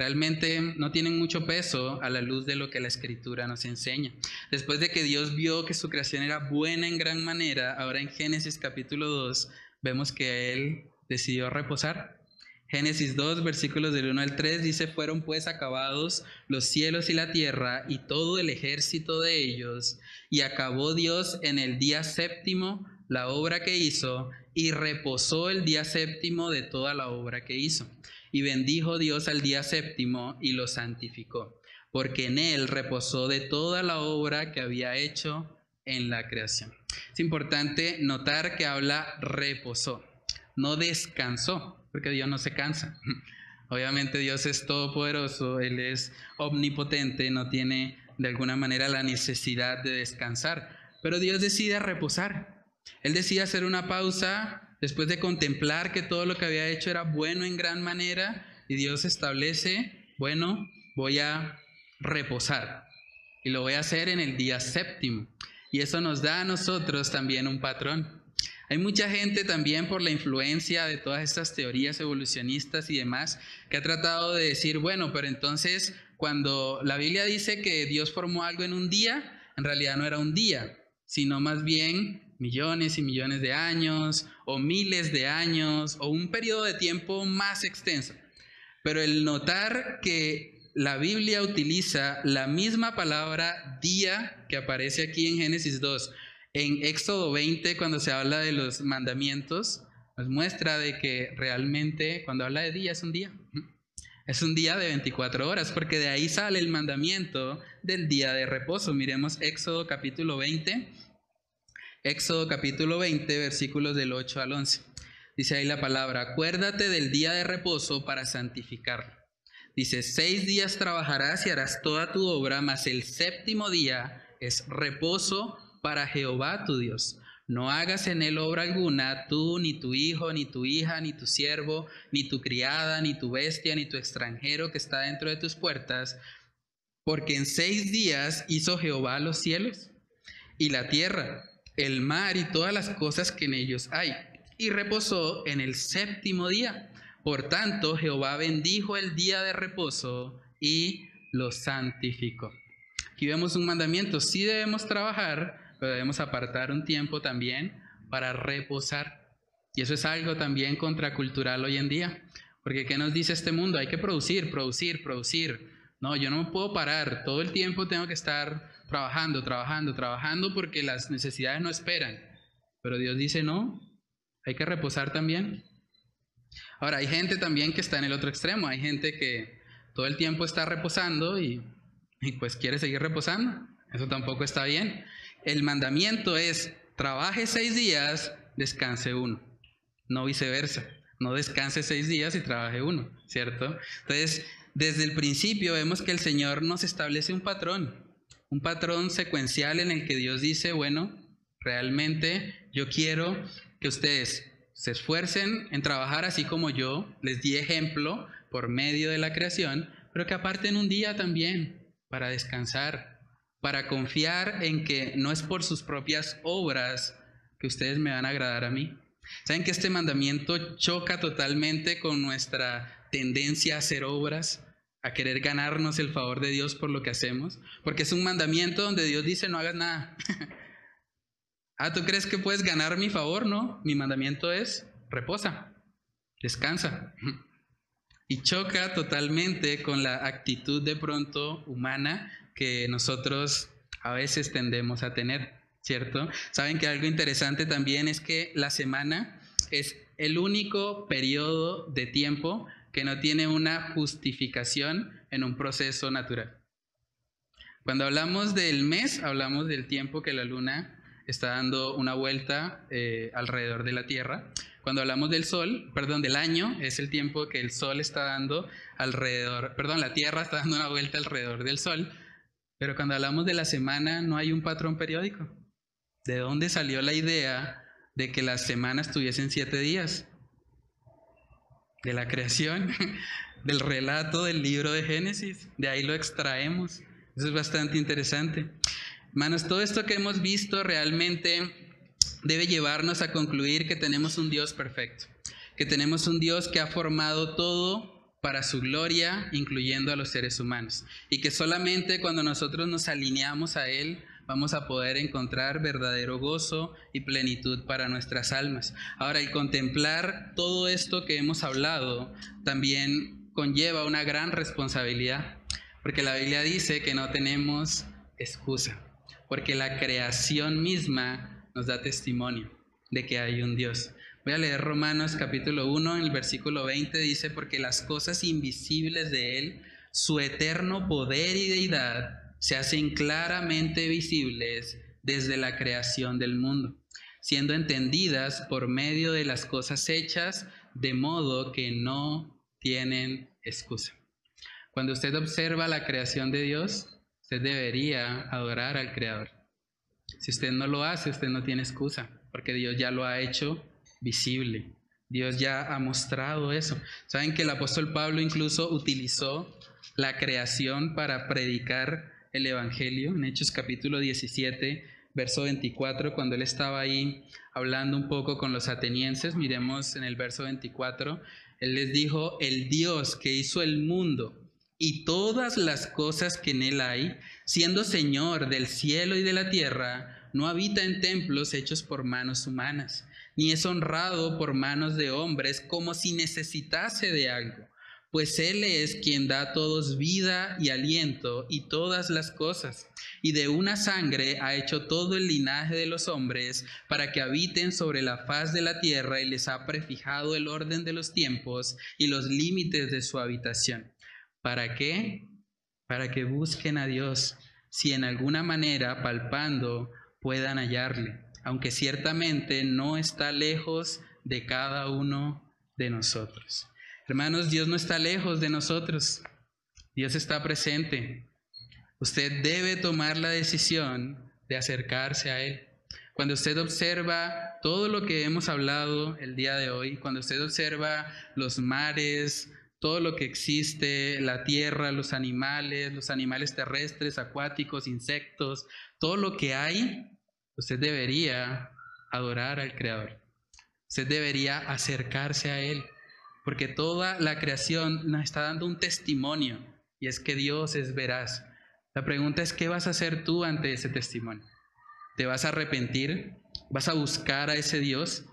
realmente no tienen mucho peso a la luz de lo que la escritura nos enseña. Después de que Dios vio que su creación era buena en gran manera, ahora en Génesis capítulo 2 vemos que Él decidió reposar. Génesis 2, versículos del 1 al 3 dice, fueron pues acabados los cielos y la tierra y todo el ejército de ellos, y acabó Dios en el día séptimo la obra que hizo, y reposó el día séptimo de toda la obra que hizo. Y bendijo Dios al día séptimo y lo santificó, porque en él reposó de toda la obra que había hecho en la creación. Es importante notar que habla reposó, no descansó porque Dios no se cansa. Obviamente Dios es todopoderoso, Él es omnipotente, no tiene de alguna manera la necesidad de descansar, pero Dios decide reposar. Él decide hacer una pausa después de contemplar que todo lo que había hecho era bueno en gran manera y Dios establece, bueno, voy a reposar y lo voy a hacer en el día séptimo. Y eso nos da a nosotros también un patrón. Hay mucha gente también por la influencia de todas estas teorías evolucionistas y demás que ha tratado de decir, bueno, pero entonces cuando la Biblia dice que Dios formó algo en un día, en realidad no era un día, sino más bien millones y millones de años o miles de años o un periodo de tiempo más extenso. Pero el notar que la Biblia utiliza la misma palabra día que aparece aquí en Génesis 2, en Éxodo 20 cuando se habla de los mandamientos, nos muestra de que realmente cuando habla de día es un día. Es un día de 24 horas, porque de ahí sale el mandamiento del día de reposo. Miremos Éxodo capítulo 20, Éxodo capítulo 20, versículos del 8 al 11. Dice ahí la palabra, acuérdate del día de reposo para santificarlo. Dice, seis días trabajarás y harás toda tu obra, mas el séptimo día es reposo para Jehová tu Dios. No hagas en él obra alguna, tú, ni tu hijo, ni tu hija, ni tu siervo, ni tu criada, ni tu bestia, ni tu extranjero que está dentro de tus puertas, porque en seis días hizo Jehová los cielos y la tierra el mar y todas las cosas que en ellos hay, y reposó en el séptimo día. Por tanto, Jehová bendijo el día de reposo y lo santificó. Aquí vemos un mandamiento, sí debemos trabajar, pero debemos apartar un tiempo también para reposar. Y eso es algo también contracultural hoy en día, porque ¿qué nos dice este mundo? Hay que producir, producir, producir. No, yo no puedo parar, todo el tiempo tengo que estar trabajando, trabajando, trabajando porque las necesidades no esperan. Pero Dios dice, no, hay que reposar también. Ahora, hay gente también que está en el otro extremo, hay gente que todo el tiempo está reposando y, y pues quiere seguir reposando. Eso tampoco está bien. El mandamiento es, trabaje seis días, descanse uno, no viceversa. No descanse seis días y trabaje uno, ¿cierto? Entonces, desde el principio vemos que el Señor nos establece un patrón un patrón secuencial en el que Dios dice, bueno, realmente yo quiero que ustedes se esfuercen en trabajar así como yo les di ejemplo por medio de la creación, pero que aparten un día también para descansar, para confiar en que no es por sus propias obras que ustedes me van a agradar a mí. ¿Saben que este mandamiento choca totalmente con nuestra tendencia a hacer obras? a querer ganarnos el favor de Dios por lo que hacemos, porque es un mandamiento donde Dios dice no hagas nada. ah, ¿tú crees que puedes ganar mi favor? No, mi mandamiento es reposa, descansa. y choca totalmente con la actitud de pronto humana que nosotros a veces tendemos a tener, ¿cierto? Saben que algo interesante también es que la semana es el único periodo de tiempo que no tiene una justificación en un proceso natural. Cuando hablamos del mes, hablamos del tiempo que la luna está dando una vuelta eh, alrededor de la Tierra. Cuando hablamos del sol, perdón, del año, es el tiempo que el sol está dando alrededor, perdón, la Tierra está dando una vuelta alrededor del sol. Pero cuando hablamos de la semana, no hay un patrón periódico. ¿De dónde salió la idea de que las semanas tuviesen siete días? De la creación, del relato del libro de Génesis. De ahí lo extraemos. Eso es bastante interesante. Hermanos, todo esto que hemos visto realmente debe llevarnos a concluir que tenemos un Dios perfecto, que tenemos un Dios que ha formado todo para su gloria, incluyendo a los seres humanos, y que solamente cuando nosotros nos alineamos a Él, vamos a poder encontrar verdadero gozo y plenitud para nuestras almas. Ahora, el contemplar todo esto que hemos hablado también conlleva una gran responsabilidad, porque la Biblia dice que no tenemos excusa, porque la creación misma nos da testimonio de que hay un Dios. Voy a leer Romanos capítulo 1, en el versículo 20 dice, porque las cosas invisibles de Él, su eterno poder y deidad, se hacen claramente visibles desde la creación del mundo, siendo entendidas por medio de las cosas hechas, de modo que no tienen excusa. Cuando usted observa la creación de Dios, usted debería adorar al Creador. Si usted no lo hace, usted no tiene excusa, porque Dios ya lo ha hecho visible. Dios ya ha mostrado eso. Saben que el apóstol Pablo incluso utilizó la creación para predicar el Evangelio, en Hechos capítulo 17, verso 24, cuando él estaba ahí hablando un poco con los atenienses, miremos en el verso 24, él les dijo, el Dios que hizo el mundo y todas las cosas que en él hay, siendo Señor del cielo y de la tierra, no habita en templos hechos por manos humanas, ni es honrado por manos de hombres como si necesitase de algo, pues Él es quien da a todos vida y aliento y todas las cosas, y de una sangre ha hecho todo el linaje de los hombres para que habiten sobre la faz de la tierra y les ha prefijado el orden de los tiempos y los límites de su habitación. ¿Para qué? Para que busquen a Dios, si en alguna manera palpando puedan hallarle, aunque ciertamente no está lejos de cada uno de nosotros. Hermanos, Dios no está lejos de nosotros, Dios está presente. Usted debe tomar la decisión de acercarse a Él. Cuando usted observa todo lo que hemos hablado el día de hoy, cuando usted observa los mares, todo lo que existe, la tierra, los animales, los animales terrestres, acuáticos, insectos, todo lo que hay, usted debería adorar al Creador. Usted debería acercarse a Él, porque toda la creación nos está dando un testimonio, y es que Dios es veraz. La pregunta es, ¿qué vas a hacer tú ante ese testimonio? ¿Te vas a arrepentir? ¿Vas a buscar a ese Dios?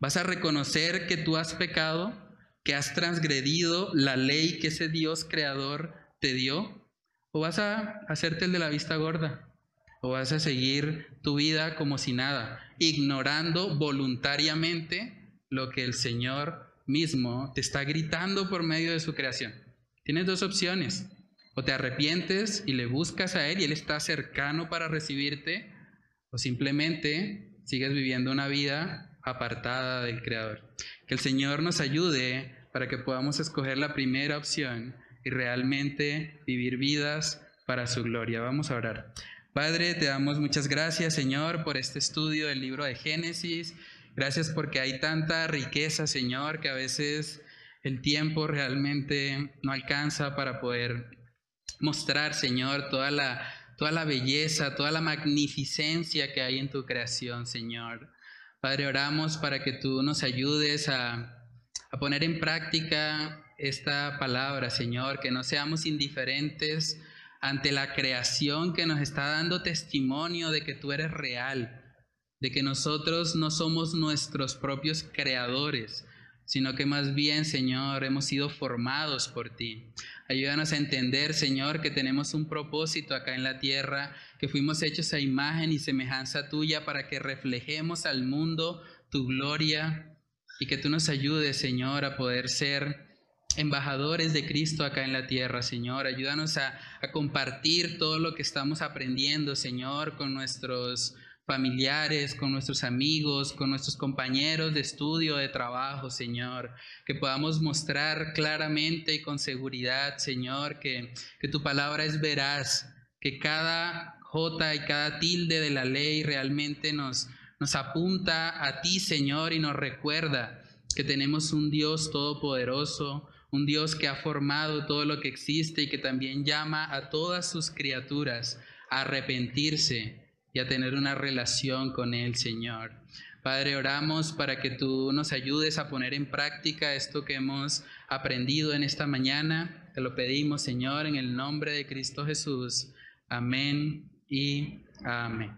¿Vas a reconocer que tú has pecado? que has transgredido la ley que ese Dios creador te dio? ¿O vas a hacerte el de la vista gorda? ¿O vas a seguir tu vida como si nada, ignorando voluntariamente lo que el Señor mismo te está gritando por medio de su creación? Tienes dos opciones. O te arrepientes y le buscas a Él y Él está cercano para recibirte, o simplemente sigues viviendo una vida apartada del Creador. Que el Señor nos ayude para que podamos escoger la primera opción y realmente vivir vidas para su gloria. Vamos a orar. Padre, te damos muchas gracias, Señor, por este estudio del libro de Génesis. Gracias porque hay tanta riqueza, Señor, que a veces el tiempo realmente no alcanza para poder mostrar, Señor, toda la, toda la belleza, toda la magnificencia que hay en tu creación, Señor. Padre, oramos para que tú nos ayudes a a poner en práctica esta palabra, Señor, que no seamos indiferentes ante la creación que nos está dando testimonio de que tú eres real, de que nosotros no somos nuestros propios creadores, sino que más bien, Señor, hemos sido formados por ti. Ayúdanos a entender, Señor, que tenemos un propósito acá en la tierra, que fuimos hechos a imagen y semejanza tuya para que reflejemos al mundo tu gloria y que tú nos ayudes, Señor, a poder ser embajadores de Cristo acá en la tierra, Señor. Ayúdanos a, a, compartir todo lo que estamos aprendiendo, Señor, con nuestros familiares, con nuestros amigos, con nuestros compañeros de estudio, de trabajo, Señor. Que podamos mostrar claramente y con seguridad, Señor, que, que tu palabra es veraz, que cada jota y cada tilde de la ley realmente nos, nos apunta a ti, Señor, y nos recuerda que tenemos un Dios todopoderoso, un Dios que ha formado todo lo que existe y que también llama a todas sus criaturas a arrepentirse y a tener una relación con Él, Señor. Padre, oramos para que tú nos ayudes a poner en práctica esto que hemos aprendido en esta mañana. Te lo pedimos, Señor, en el nombre de Cristo Jesús. Amén y amén.